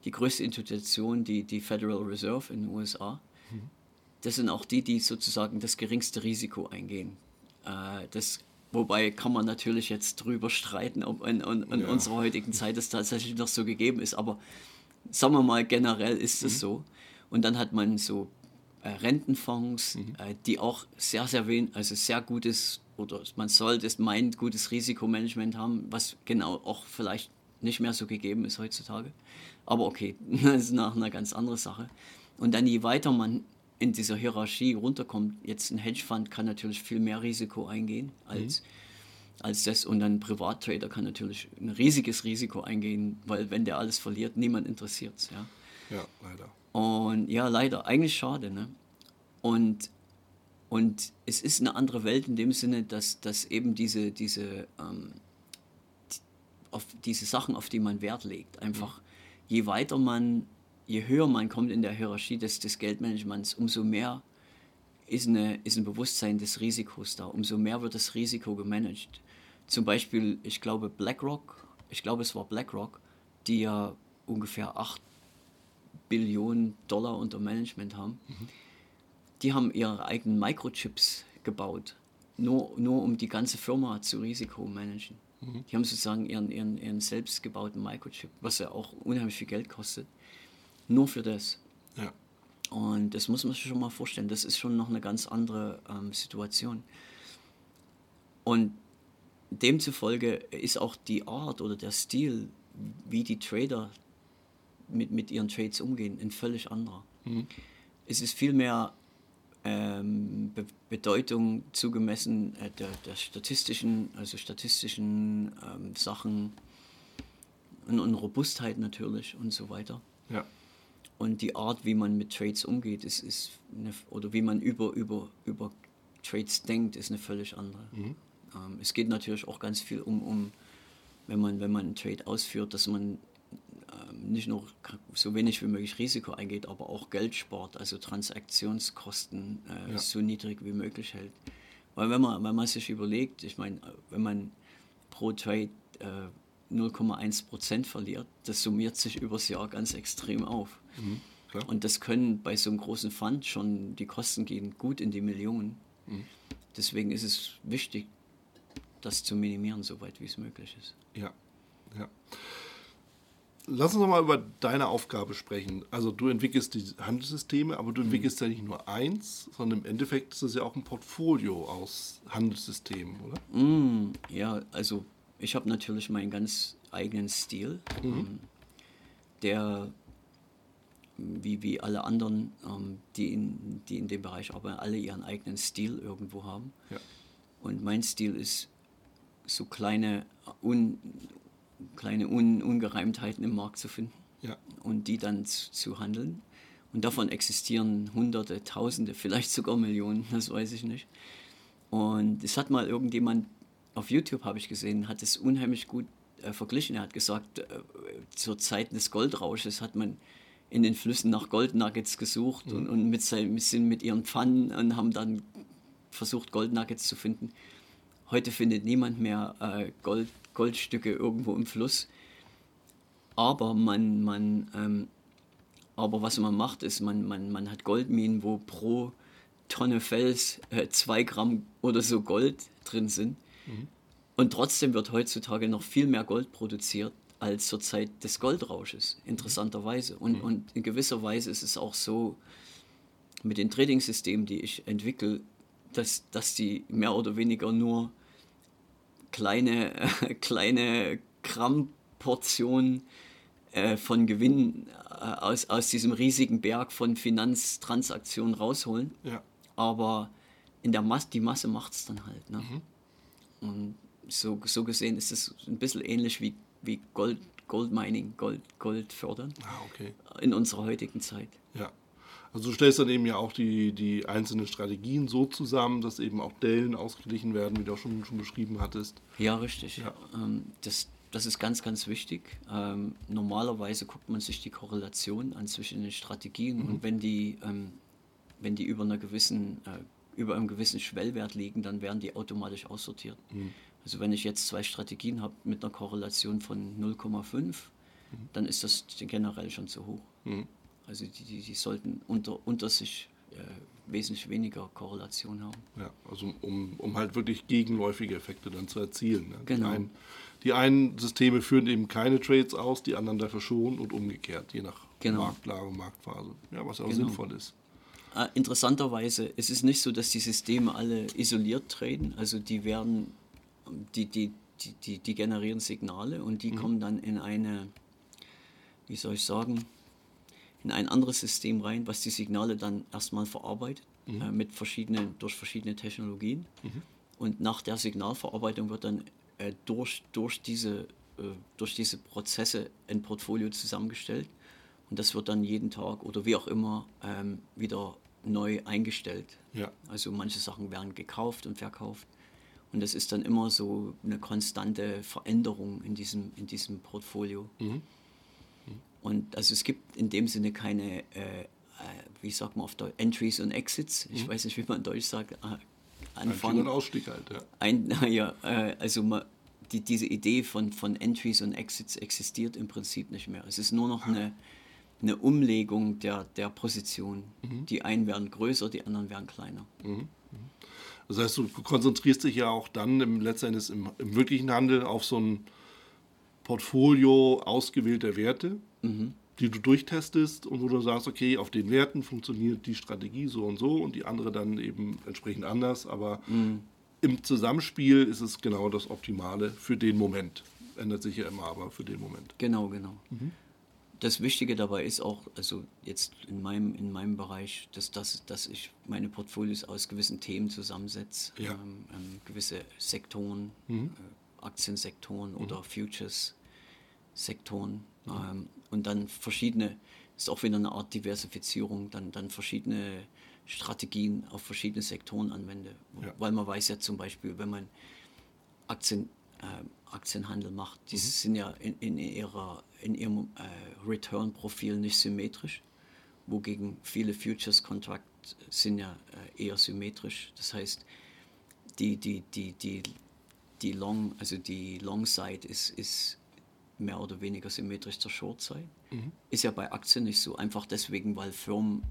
die größte Institution, die, die Federal Reserve in den USA, das sind auch die, die sozusagen das geringste Risiko eingehen. Äh, das, wobei kann man natürlich jetzt drüber streiten, ob in, in, in Ja. unserer heutigen Zeit das tatsächlich noch so gegeben ist, aber sagen wir mal, generell ist es so. Und dann hat man so äh, Rentenfonds, äh, die auch sehr, sehr wenig, also sehr gutes, oder man sollte es meint, gutes Risikomanagement haben, was genau auch vielleicht nicht mehr so gegeben ist heutzutage. Aber okay, das ist nach einer ganz andere Sache. Und dann je weiter man in dieser Hierarchie runterkommt, jetzt ein Hedgefonds kann natürlich viel mehr Risiko eingehen als, als das. Und dann ein Privattrader kann natürlich ein riesiges Risiko eingehen, weil wenn der alles verliert, niemand interessiert es. Ja? Ja, leider. Und ja, leider, eigentlich schade. Ne? Und, und es ist eine andere Welt in dem Sinne, dass, dass eben diese, diese, ähm, auf diese Sachen, auf die man Wert legt, einfach je weiter man, je höher man kommt in der Hierarchie des, des Geldmanagements, umso mehr ist, eine, ist ein Bewusstsein des Risikos da, umso mehr wird das Risiko gemanagt. Zum Beispiel, ich glaube BlackRock, ich glaube es war BlackRock, die ja ungefähr 8 Billionen Dollar unter Management haben, die haben ihre eigenen Microchips gebaut, nur, nur um die ganze Firma zu risikomanagen. Die haben sozusagen ihren, ihren, ihren selbst gebauten Microchip, was ja auch unheimlich viel Geld kostet, nur für das. Ja. Und das muss man sich schon mal vorstellen. Das ist schon noch eine ganz andere ähm, Situation. Und demzufolge ist auch die Art oder der Stil, wie die Trader mit, mit ihren Trades umgehen, ein völlig anderer. Es ist viel mehr ähm, Be Bedeutung zugemessen äh, der, der statistischen, also statistischen ähm, Sachen und, und Robustheit natürlich und so weiter. Ja. Und die Art, wie man mit Trades umgeht, ist, ist eine, oder wie man über, über, über Trades denkt, ist eine völlig andere. Ähm, es geht natürlich auch ganz viel um, um wenn, man, wenn man einen Trade ausführt, dass man ähm, nicht nur so wenig wie möglich Risiko eingeht, aber auch Geld spart, also Transaktionskosten äh, Ja. so niedrig wie möglich hält. Weil wenn man, wenn man sich überlegt, ich meine, wenn man pro Trade äh, 0,1% verliert, das summiert sich übers Jahr ganz extrem auf. klar. Und das können bei so einem großen Fund schon, die Kosten gehen gut in die Millionen. Deswegen ist es wichtig, das zu minimieren, soweit wie es möglich ist. Ja, ja. Lass uns noch mal über deine Aufgabe sprechen. Also du entwickelst die Handelssysteme, aber du entwickelst ja nicht nur eins, sondern im Endeffekt ist es ja auch ein Portfolio aus Handelssystemen, oder? Mm, ja, also ich habe natürlich mein ganz eigenen Stil, ähm, der wie, wie alle anderen, ähm, die, in, die in dem Bereich arbeiten, alle ihren eigenen Stil irgendwo haben. Ja. Und mein Stil ist so kleine, un, kleine un, Ungereimtheiten im Markt zu finden Ja. und die dann zu, zu handeln. Und davon existieren Hunderte, Tausende, vielleicht sogar Millionen, das weiß ich nicht. Und es hat mal irgendjemand auf YouTube, habe ich gesehen, hat es unheimlich gut äh, verglichen. Er hat gesagt, äh, zur Zeit des Goldrausches hat man in den Flüssen nach Goldnuggets gesucht und, und mit, sein, sind mit ihren Pfannen und haben dann versucht, Goldnuggets zu finden. Heute findet niemand mehr äh, Gold, Goldstücke irgendwo im Fluss. Aber man, man, ähm, aber was man macht, ist, man, man, man hat Goldminen, wo pro Tonne Fels äh, zwei Gramm oder so Gold drin sind. Und trotzdem wird heutzutage noch viel mehr Gold produziert als zur Zeit des Goldrausches, interessanterweise. Und, und in gewisser Weise ist es auch so mit den Trading-Systemen, die ich entwickle, dass, dass die mehr oder weniger nur kleine, äh, kleine Grammportionen äh, von Gewinn äh, aus, aus diesem riesigen Berg von Finanztransaktionen rausholen. Ja. Aber in der Masse, die Masse macht es dann halt. Ne? Und so, so gesehen ist es ein bisschen ähnlich wie, wie Gold, Goldmining, Gold, Gold fördern Ah, okay. in unserer heutigen Zeit. Ja. Also du stellst dann eben ja auch die, die einzelnen Strategien so zusammen, dass eben auch Dellen ausgeglichen werden, wie du auch schon, schon beschrieben hattest. Ja, richtig. Ja. Ähm, das, das ist ganz, ganz wichtig. Ähm, normalerweise guckt man sich die Korrelation an zwischen den Strategien und wenn die, ähm, wenn die über, einer gewissen, äh, über einem gewissen Schwellwert liegen, dann werden die automatisch aussortiert. Also wenn ich jetzt zwei Strategien habe mit einer Korrelation von 0,5, dann ist das generell schon zu hoch. Also die, die, die sollten unter, unter sich äh, wesentlich weniger Korrelation haben. Ja, also um, um halt wirklich gegenläufige Effekte dann zu erzielen. Ne? Genau. Die, einen, die einen Systeme führen eben keine Trades aus, die anderen dafür schon und umgekehrt, je nach Genau. Marktlage, Marktphase. Ja, was auch Genau. sinnvoll ist. Äh, interessanterweise, es ist nicht so, dass die Systeme alle isoliert traden. Also die werden, die, die, die, die, die generieren Signale und die kommen dann in eine, wie soll ich sagen, in ein anderes System rein, was die Signale dann erstmal verarbeitet äh, mit verschiedenen, durch verschiedene Technologien. Und nach der Signalverarbeitung wird dann äh, durch, durch, diese, äh, durch diese Prozesse ein Portfolio zusammengestellt. Und das wird dann jeden Tag oder wie auch immer ähm, wieder neu eingestellt. Ja. Also manche Sachen werden gekauft und verkauft. Und das ist dann immer so eine konstante Veränderung in diesem, in diesem Portfolio. Und also es gibt in dem Sinne keine, äh, äh, wie sagt man auf Deutsch, Entries und Exits. Ich weiß nicht, wie man in Deutsch sagt. Äh, Einstieg Anfang, und Ausstieg halt, ja. ein, ja, äh, also ma, die, diese Idee von, von Entries und Exits existiert im Prinzip nicht mehr. Es ist nur noch eine, eine Umlegung der, der Position. Die einen werden größer, die anderen werden kleiner. Das heißt, du konzentrierst dich ja auch dann im, letztendlich im, im wirklichen Handel auf so ein Portfolio ausgewählter Werte, die du durchtestest und wo du sagst, okay, auf den Werten funktioniert die Strategie so und so und die andere dann eben entsprechend anders, aber im Zusammenspiel ist es genau das Optimale für den Moment. Ändert sich ja immer, aber für den Moment. Genau, genau. Das Wichtige dabei ist auch, also jetzt in meinem, in meinem Bereich, dass, dass, dass ich meine Portfolios aus gewissen Themen zusammensetze, Ja. ähm, ähm, gewisse Sektoren, äh, Aktiensektoren oder Futures-Sektoren ähm, und dann verschiedene, ist auch wieder eine Art Diversifizierung, dann, dann verschiedene Strategien auf verschiedene Sektoren anwende. Ja. Weil man weiß ja zum Beispiel, wenn man Aktien, äh, Aktienhandel macht, die sind ja in, in, ihrer, in ihrem äh, Return-Profil nicht symmetrisch, wogegen viele Futures-Contracts sind ja äh, eher symmetrisch. Das heißt, die, die, die, die, die Long, also die Long Side ist, ist mehr oder weniger symmetrisch zur Short Side. Ist ja bei Aktien nicht so, einfach deswegen, weil Firmen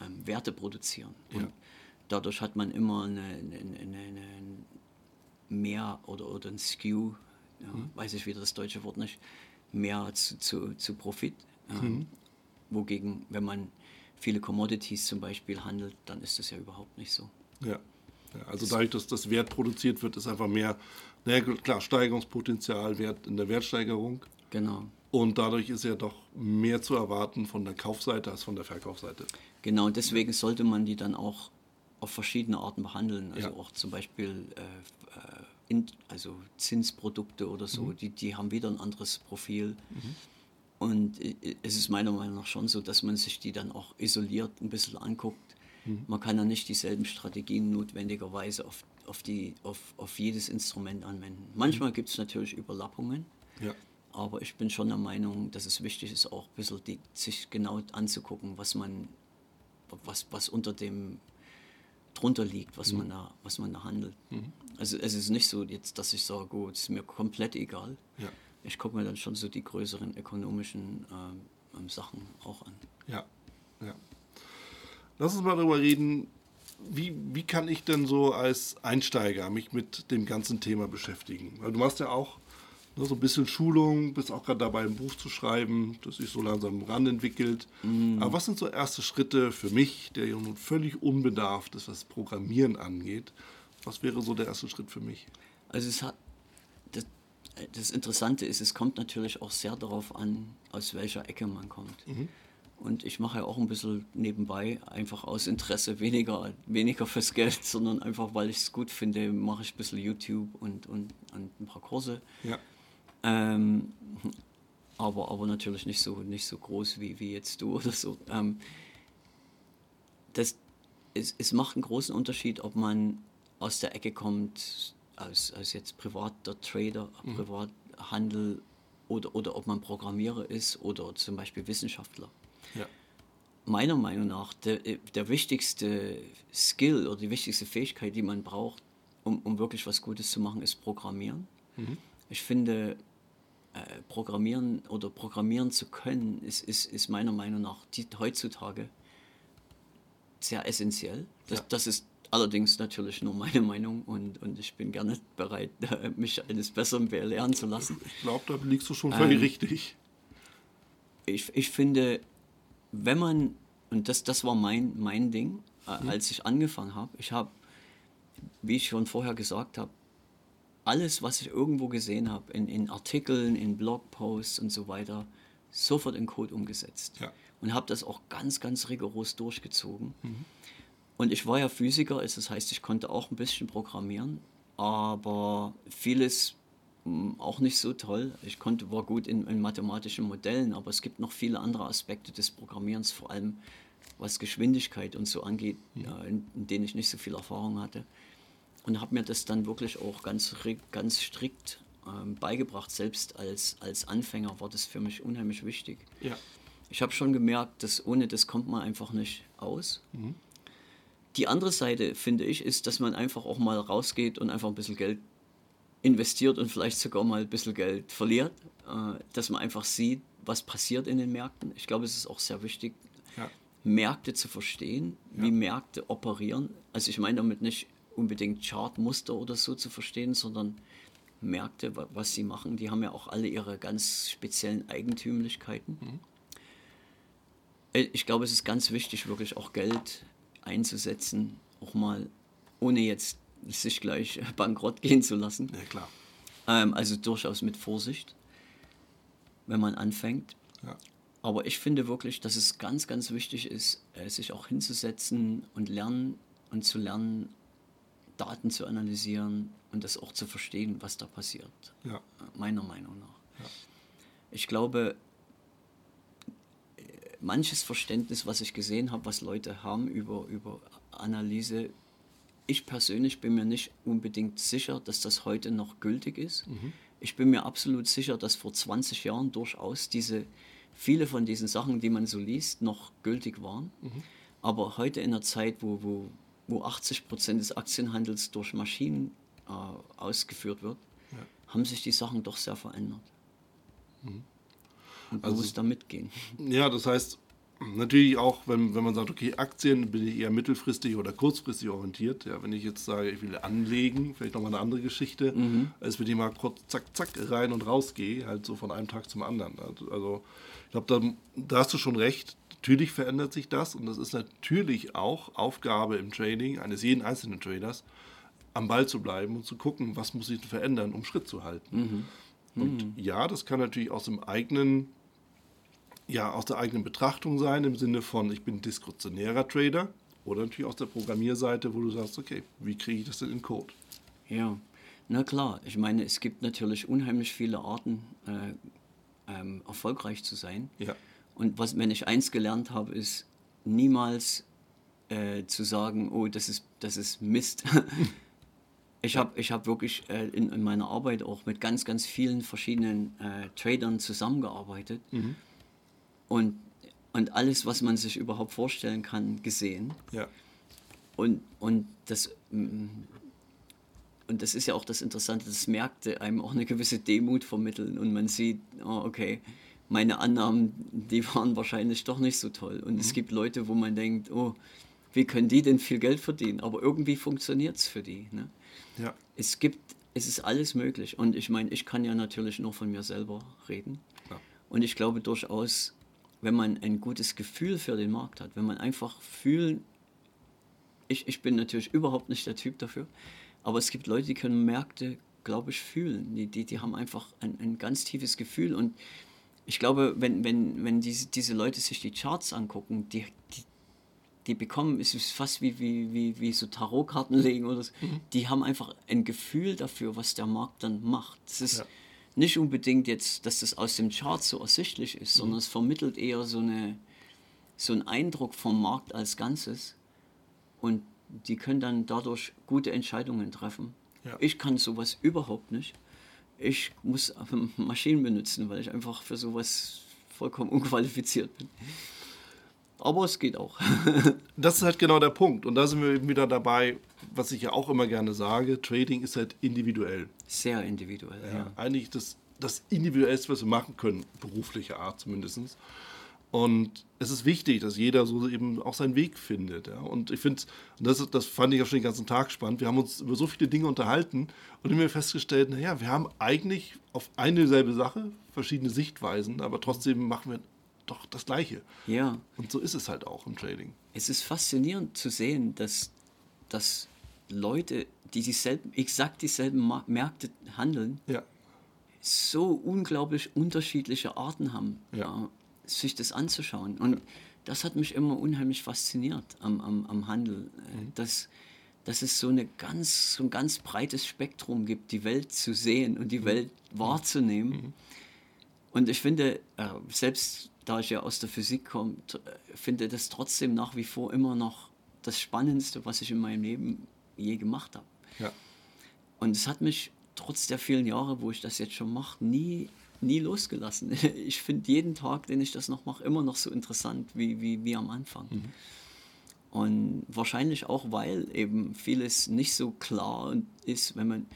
ähm, Werte produzieren. Und Ja. dadurch hat man immer eine, eine, eine, eine mehr oder, oder ein Skew, ja, weiß ich wieder das deutsche Wort nicht, mehr zu, zu, zu Profit. Ähm, Wogegen, wenn man viele Commodities zum Beispiel handelt, dann ist das ja überhaupt nicht so. Ja. Ja, also dadurch, dass das Wert produziert wird, ist einfach mehr, naja, klar, Steigerungspotenzial, Wert in der Wertsteigerung. Genau. Und dadurch ist ja doch mehr zu erwarten von der Kaufseite als von der Verkaufsseite. Genau, und deswegen sollte man die dann auch auf verschiedene Arten behandeln. Also Ja. auch zum Beispiel äh, in, also Zinsprodukte oder so, Mhm. die, die haben wieder ein anderes Profil. Und äh, es ist meiner Meinung nach schon so, dass man sich die dann auch isoliert ein bisschen anguckt. Mhm. Man kann ja nicht dieselben Strategien notwendigerweise auf, auf, die, auf, auf jedes Instrument anwenden. Manchmal gibt es natürlich Überlappungen. Ja. Aber ich bin schon der Meinung, dass es wichtig ist, auch ein bisschen die, sich genau anzugucken, was man, was, was unter dem drunter liegt, was, man, da, was man da handelt. Also es ist nicht so jetzt, dass ich sage, gut, es ist mir komplett egal. Ja. Ich gucke mir dann schon so die größeren ökonomischen ähm, ähm, Sachen auch an. Ja, ja. Lass uns mal darüber reden, wie, wie kann ich denn so als Einsteiger mich mit dem ganzen Thema beschäftigen? Weil du machst ja auch ne, so ein bisschen Schulung, bist auch gerade dabei, ein Buch zu schreiben, das sich so langsam ranentwickelt. Aber was sind so erste Schritte für mich, der ja nun völlig unbedarft ist, was Programmieren angeht? Was wäre so der erste Schritt für mich? Also es hat das, das Interessante ist, es kommt natürlich auch sehr darauf an, aus welcher Ecke man kommt. Und ich mache ja auch ein bisschen nebenbei, einfach aus Interesse, weniger, weniger fürs Geld, sondern einfach, weil ich es gut finde, mache ich ein bisschen YouTube und, und, und ein paar Kurse. Ja, Ähm, aber, aber natürlich nicht so, nicht so groß wie, wie jetzt du oder so. Ähm, das, es, es macht einen großen Unterschied, ob man aus der Ecke kommt, als, als jetzt privater Trader, Privathandel oder, oder ob man Programmierer ist oder zum Beispiel Wissenschaftler. ja, Meiner Meinung nach der, der wichtigste Skill oder die wichtigste Fähigkeit, die man braucht, um, um wirklich was Gutes zu machen, ist Programmieren. Ich finde, äh, Programmieren oder Programmieren zu können, ist, ist, ist meiner Meinung nach die, heutzutage sehr essentiell. Das, Ja. das ist allerdings natürlich nur meine Meinung und, und ich bin gerne bereit, äh, mich eines Besseren belehren zu lassen. ich glaube, da liegst du schon völlig Ähm, richtig. ich, ich finde, wenn man, und das, das war mein, mein Ding, äh, als ich angefangen habe, ich habe, wie ich schon vorher gesagt habe, alles, was ich irgendwo gesehen habe, in, in Artikeln, in Blogposts und so weiter, sofort in Code umgesetzt. Ja. Und habe das auch ganz, ganz rigoros durchgezogen. Und ich war ja Physiker, also das heißt, ich konnte auch ein bisschen programmieren, aber vieles mh, auch nicht so toll. Ich konnte, war gut in, in mathematischen Modellen, aber es gibt noch viele andere Aspekte des Programmierens, vor allem was Geschwindigkeit und so angeht, äh, in, in denen ich nicht so viel Erfahrung hatte. Und habe mir das dann wirklich auch ganz, ganz strikt ähm, beigebracht. Selbst als, als Anfänger war das für mich unheimlich wichtig. Ja, Ich habe schon gemerkt, dass ohne das kommt man einfach nicht aus. Die andere Seite, finde ich, ist, dass man einfach auch mal rausgeht und einfach ein bisschen Geld investiert und vielleicht sogar mal ein bisschen Geld verliert. Äh, dass man einfach sieht, was passiert in den Märkten. Ich glaube, es ist auch sehr wichtig, ja, Märkte zu verstehen, wie Märkte operieren. Also ich meine damit nicht unbedingt Chartmuster oder so zu verstehen, sondern Märkte, wa- was sie machen, die haben ja auch alle ihre ganz speziellen Eigentümlichkeiten. Äh, Ich glaube, es ist ganz wichtig, wirklich auch Geld einzusetzen, auch mal ohne jetzt sich gleich bankrott gehen zu lassen. ja klar. Ähm, also durchaus mit Vorsicht, wenn man anfängt. Ja. Aber ich finde wirklich, dass es ganz, ganz wichtig ist, äh, sich auch hinzusetzen und lernen und zu lernen, Daten zu analysieren und das auch zu verstehen, was da passiert. Ja. Äh, Meiner Meinung nach. Ich glaube, manches Verständnis, was ich gesehen habe, was Leute haben über, über Analyse, ich persönlich bin mir nicht unbedingt sicher, dass das heute noch gültig ist. Ich bin mir absolut sicher, dass vor 20 Jahren durchaus diese viele von diesen Sachen, die man so liest, noch gültig waren. Aber heute in einer Zeit, wo, wo, wo 80 Prozent des Aktienhandels durch Maschinen äh, ausgeführt wird, haben sich die Sachen doch sehr verändert. Und man Also- muss da mitgehen. Ja, das heißt, natürlich auch, wenn, wenn man sagt, okay, Aktien bin ich eher mittelfristig oder kurzfristig orientiert. Ja, wenn ich jetzt sage, ich will anlegen, vielleicht nochmal eine andere Geschichte, mhm. als wenn ich mal kurz zack, zack rein und raus gehe, halt so von einem Tag zum anderen. Also, also ich glaube, da, da hast du schon recht. Natürlich verändert sich das und das ist natürlich auch Aufgabe im Trading eines jeden einzelnen Traders, am Ball zu bleiben und zu gucken, was muss ich denn verändern, um Schritt zu halten. Mhm. Und mhm. ja, das kann natürlich aus dem eigenen ja, aus der eigenen Betrachtung sein, im Sinne von, ich bin diskretionärer Trader, oder natürlich aus der Programmierseite, wo du sagst, okay, wie kriege ich das denn in Code? Ja, na klar. Ich meine, es gibt natürlich unheimlich viele Arten, äh, ähm, erfolgreich zu sein. Ja. Und was, wenn ich eins gelernt habe, ist niemals äh, zu sagen, oh, das ist, das ist Mist. ich habe ich hab wirklich äh, in, in, meiner Arbeit auch mit ganz, ganz vielen verschiedenen äh, Tradern zusammengearbeitet. Mhm und, und alles, was man sich überhaupt vorstellen kann, gesehen. Ja. Und, und, das, mm, und das ist ja auch das Interessante, dass Märkte einem auch eine gewisse Demut vermitteln und man sieht, oh, okay, meine Annahmen, die waren wahrscheinlich doch nicht so toll. Und mhm. es gibt Leute, wo man denkt, oh, wie können die denn viel Geld verdienen? Aber irgendwie funktioniert es für die. Ne? Ja. Es gibt, es ist alles möglich. Und ich meine, ich kann ja natürlich nur von mir selber reden. Ja. Und ich glaube durchaus, wenn man ein gutes Gefühl für den Markt hat, wenn man einfach fühlen, ich, ich bin natürlich überhaupt nicht der Typ dafür, aber es gibt Leute, die können Märkte, glaube ich, fühlen. Die, die, die haben einfach ein, ein ganz tiefes Gefühl und ich glaube, wenn, wenn, wenn diese, diese Leute sich die Charts angucken, die, die, die bekommen, es ist fast wie, wie, wie, wie so Tarotkarten legen oder so, mhm. die haben einfach ein Gefühl dafür, was der Markt dann macht. Das ist, ja nicht unbedingt jetzt, dass das aus dem Chart so ersichtlich ist, sondern mhm. es vermittelt eher so, eine, so einen Eindruck vom Markt als Ganzes. Und die können dann dadurch gute Entscheidungen treffen. Ja. Ich kann sowas überhaupt nicht. Ich muss Maschinen benutzen, weil ich einfach für sowas vollkommen unqualifiziert bin. Aber es geht auch. das ist halt genau der Punkt. Und da sind wir eben wieder dabei, was ich ja auch immer gerne sage, Trading ist halt individuell. Sehr individuell, ja. ja. Eigentlich das, das Individuellste, was wir machen können, beruflicher Art zumindest. Und es ist wichtig, dass jeder so eben auch seinen Weg findet. Ja. Und ich finde, das, das fand ich auch schon den ganzen Tag spannend, wir haben uns über so viele Dinge unterhalten und haben festgestellt, naja, wir haben eigentlich auf eine selbe Sache verschiedene Sichtweisen, aber trotzdem machen wir doch das Gleiche. Ja. Und so ist es halt auch im Trading. Es ist faszinierend zu sehen, dass, dass Leute, die dieselben, exakt dieselben Märkte handeln, ja. so unglaublich unterschiedliche Arten haben, ja. sich das anzuschauen. Und das hat mich immer unheimlich fasziniert am, am, am Handel, mhm. dass, dass es so, eine ganz, so ein ganz breites Spektrum gibt, die Welt zu sehen und die mhm. Welt wahrzunehmen. Mhm. Und ich finde, äh, selbst da ich ja aus der Physik komme, finde das trotzdem nach wie vor immer noch das Spannendste, was ich in meinem Leben je gemacht habe. Ja. Und es hat mich trotz der vielen Jahre, wo ich das jetzt schon mache, nie, nie losgelassen. Ich finde jeden Tag, den ich das noch mache, immer noch so interessant wie, wie, wie am Anfang. Mhm. Und wahrscheinlich auch, weil eben vieles nicht so klar ist, wenn man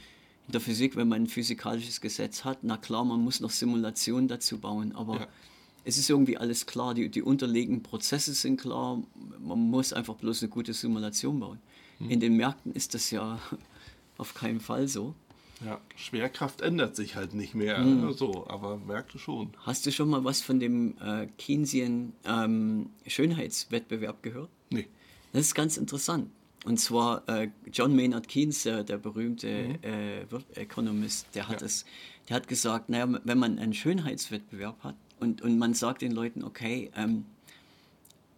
in der Physik, wenn man ein physikalisches Gesetz hat, na klar, man muss noch Simulationen dazu bauen, aber ja es ist irgendwie alles klar, die, die unterliegenden Prozesse sind klar, man muss einfach bloß eine gute Simulation bauen. Mhm. In den Märkten ist das ja auf keinen Fall so. Ja, Schwerkraft ändert sich halt nicht mehr, mhm. so, aber Märkte schon. Hast du schon mal was von dem äh, Keynesian ähm, Schönheitswettbewerb gehört? Nee. Das ist ganz interessant. Und zwar äh, John Maynard Keynes, äh, der berühmte mhm. äh, Economist, der hat, ja. es, der hat gesagt, naja, wenn man einen Schönheitswettbewerb hat, und, und man sagt den Leuten, okay, ähm,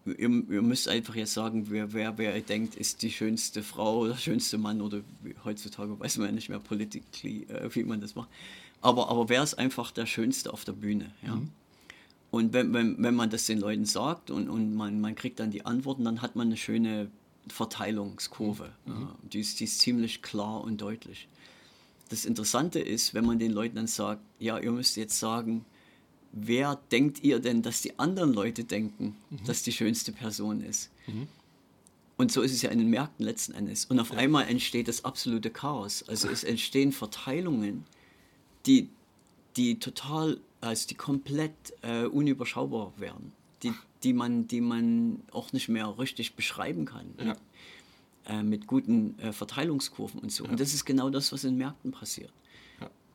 ihr, ihr, müsst einfach jetzt sagen, wer, wer, wer ihr denkt, ist die schönste Frau oder schönste Mann oder heutzutage weiß man ja nicht mehr politically, äh, wie man das macht. Aber, aber wer ist einfach der Schönste auf der Bühne? Ja? Mhm. Und wenn, wenn, wenn man das den Leuten sagt und, und man, man kriegt dann die Antworten, dann hat man eine schöne Verteilungskurve. Mhm. Ja, die, ist, die ist ziemlich klar und deutlich. Das Interessante ist, wenn man den Leuten dann sagt, ja, ihr müsst jetzt sagen, wer denkt ihr denn, dass die anderen Leute denken, mhm. dass die schönste Person ist? Mhm. Und so ist es ja in den Märkten letzten Endes. Und auf ja. einmal entsteht das absolute Chaos. Also es entstehen Verteilungen, die, die total, also die komplett äh, unüberschaubar werden. Die, die man, die man auch nicht mehr richtig beschreiben kann. Ja. Mit, äh, mit guten äh, Verteilungskurven und so. Und das ist genau das, was in Märkten passiert.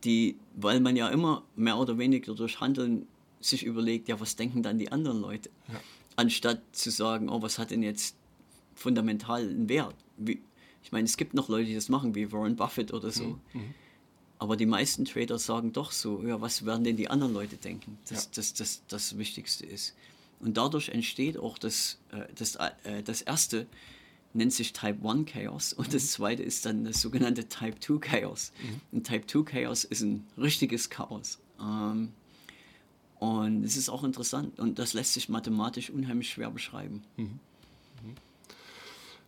Ja. Die, weil man ja immer mehr oder weniger durch Handeln sich überlegt, ja, was denken dann die anderen Leute? Anstatt zu sagen, oh, was hat denn jetzt fundamental einen Wert? Wie, ich meine, es gibt noch Leute, die das machen, wie Warren Buffett oder so. Aber die meisten Trader sagen doch so, ja, was werden denn die anderen Leute denken? Das, Ja. das, das, das Wichtigste ist. Und dadurch entsteht auch das, äh, das, äh, das erste, nennt sich Type 1 Chaos und das zweite ist dann das sogenannte Type 2 Chaos. Und Type 2 Chaos ist ein richtiges Chaos. Ähm, und es ist auch interessant und das lässt sich mathematisch unheimlich schwer beschreiben.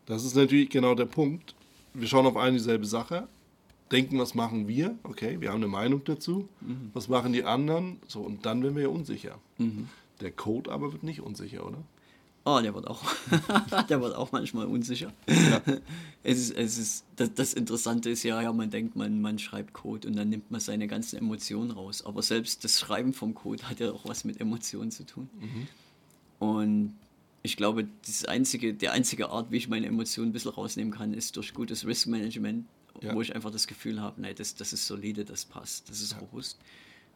Das ist natürlich genau der Punkt. Wir schauen auf eine dieselbe Sache, denken, was machen wir? Okay, wir haben eine Meinung dazu. Was machen die anderen? So, und dann werden wir ja unsicher. Der Code aber wird nicht unsicher, oder? Oh, der wird auch, der wird auch manchmal unsicher. Es ist, es ist, das, das Interessante ist ja, ja, man denkt, man, man schreibt Code und dann nimmt man seine ganzen Emotionen raus. Aber selbst das Schreiben vom Code hat ja auch was mit Emotionen zu tun. Und ich glaube, das einzige, der einzige Art, wie ich meine Emotionen ein bisschen rausnehmen kann, ist durch gutes Risk Management, Ja. wo ich einfach das Gefühl habe, nee, das, das ist solide, das passt, das ist robust.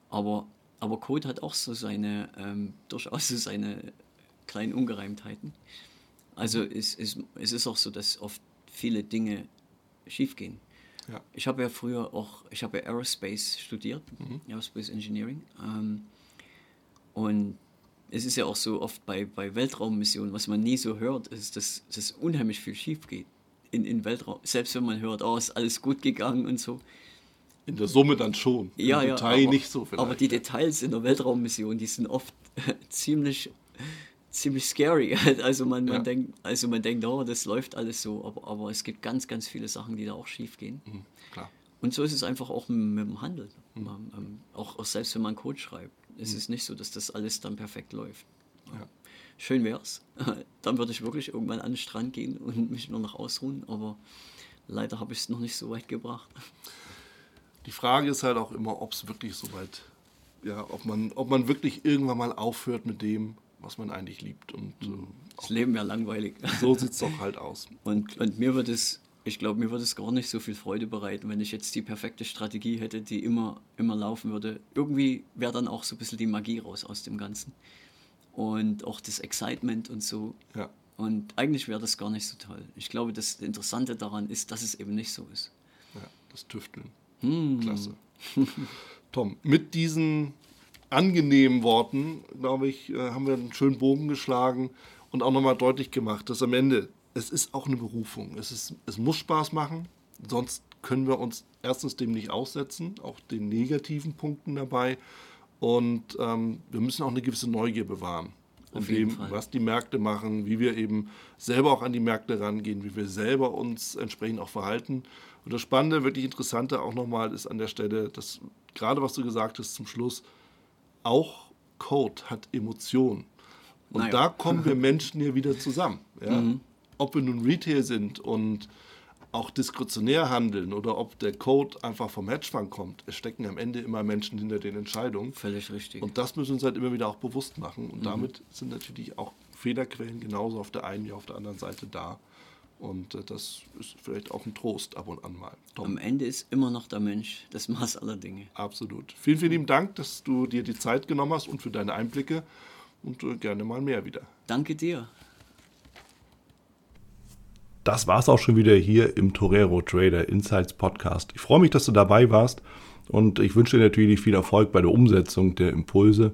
Aber, aber Code hat auch so seine, ähm, durchaus so seine kleinen Ungereimtheiten. Also es, es, es ist auch so, dass oft viele Dinge schiefgehen. Ja. Ich habe ja früher auch, ich habe ja Aerospace studiert, Aerospace Engineering. Ähm, und es ist ja auch so oft bei, bei Weltraummissionen, was man nie so hört, ist, dass, dass unheimlich viel schief geht in, in Weltraum. Selbst wenn man hört, oh, ist alles gut gegangen und so. In der Summe dann schon. Ja, Im ja, Detail aber, nicht so vielleicht. aber die Details in der Weltraummission, die sind oft ziemlich, ziemlich scary. Also man, man Ja. denkt, also man denkt, oh, das läuft alles so, aber, aber es gibt ganz, ganz viele Sachen, die da auch schief gehen. Mhm. Und so ist es einfach auch mit, dem Handel. Mhm. Ähm, ähm, auch, auch selbst wenn man Code schreibt, ist es nicht so, dass das alles dann perfekt läuft. Ja. Schön wär's. Dann würde ich wirklich irgendwann an den Strand gehen und mich nur noch ausruhen, aber leider habe ich es noch nicht so weit gebracht. Die Frage ist halt auch immer, ob es wirklich so weit, ja, ob man, ob man wirklich irgendwann mal aufhört mit dem, was man eigentlich liebt. Und äh, Das Leben wäre langweilig. so sieht es doch halt aus. Und, und mir wird es, ich glaube, mir würde es gar nicht so viel Freude bereiten, wenn ich jetzt die perfekte Strategie hätte, die immer, immer laufen würde. Irgendwie wäre dann auch so ein bisschen die Magie raus aus dem Ganzen. Und auch das Excitement und so. Ja. Und eigentlich wäre das gar nicht so toll. Ich glaube, das Interessante daran ist, dass es eben nicht so ist. Ja, das Tüfteln. Hm. Klasse. Tom, mit diesen angenehmen Worten, glaube ich, äh, haben wir einen schönen Bogen geschlagen und auch nochmal deutlich gemacht, dass am Ende, es ist auch eine Berufung. Es, ist, es muss Spaß machen, sonst können wir uns erstens dem nicht aussetzen, auch den negativen Punkten dabei. Und ähm, wir müssen auch eine gewisse Neugier bewahren. Auf in dem, Fall. was die Märkte machen, wie wir eben selber auch an die Märkte rangehen, wie wir selber uns entsprechend auch verhalten. Und das Spannende, wirklich Interessante auch nochmal ist an der Stelle, dass gerade was du gesagt hast zum Schluss, auch Code hat Emotionen. Und Naja. da kommen wir Menschen hier wieder zusammen. Ja? Mhm. Ob wir nun Retail sind und auch diskretionär handeln oder ob der Code einfach vom Hedgefonds kommt, es stecken am Ende immer Menschen hinter den Entscheidungen. Völlig richtig. Und das müssen wir uns halt immer wieder auch bewusst machen. Und damit sind natürlich auch Fehlerquellen genauso auf der einen wie auf der anderen Seite da. Und äh, das ist vielleicht auch ein Trost ab und an mal. Tom, Am Ende ist immer noch der Mensch das Maß aller Dinge. absolut. Vielen, vielen lieben Dank, dass du dir die Zeit genommen hast und für deine Einblicke. Und äh, gerne mal mehr wieder. Danke dir. Das war's auch schon wieder hier im Torero Trader Insights Podcast. Ich freue mich, dass du dabei warst und ich wünsche dir natürlich viel Erfolg bei der Umsetzung der Impulse.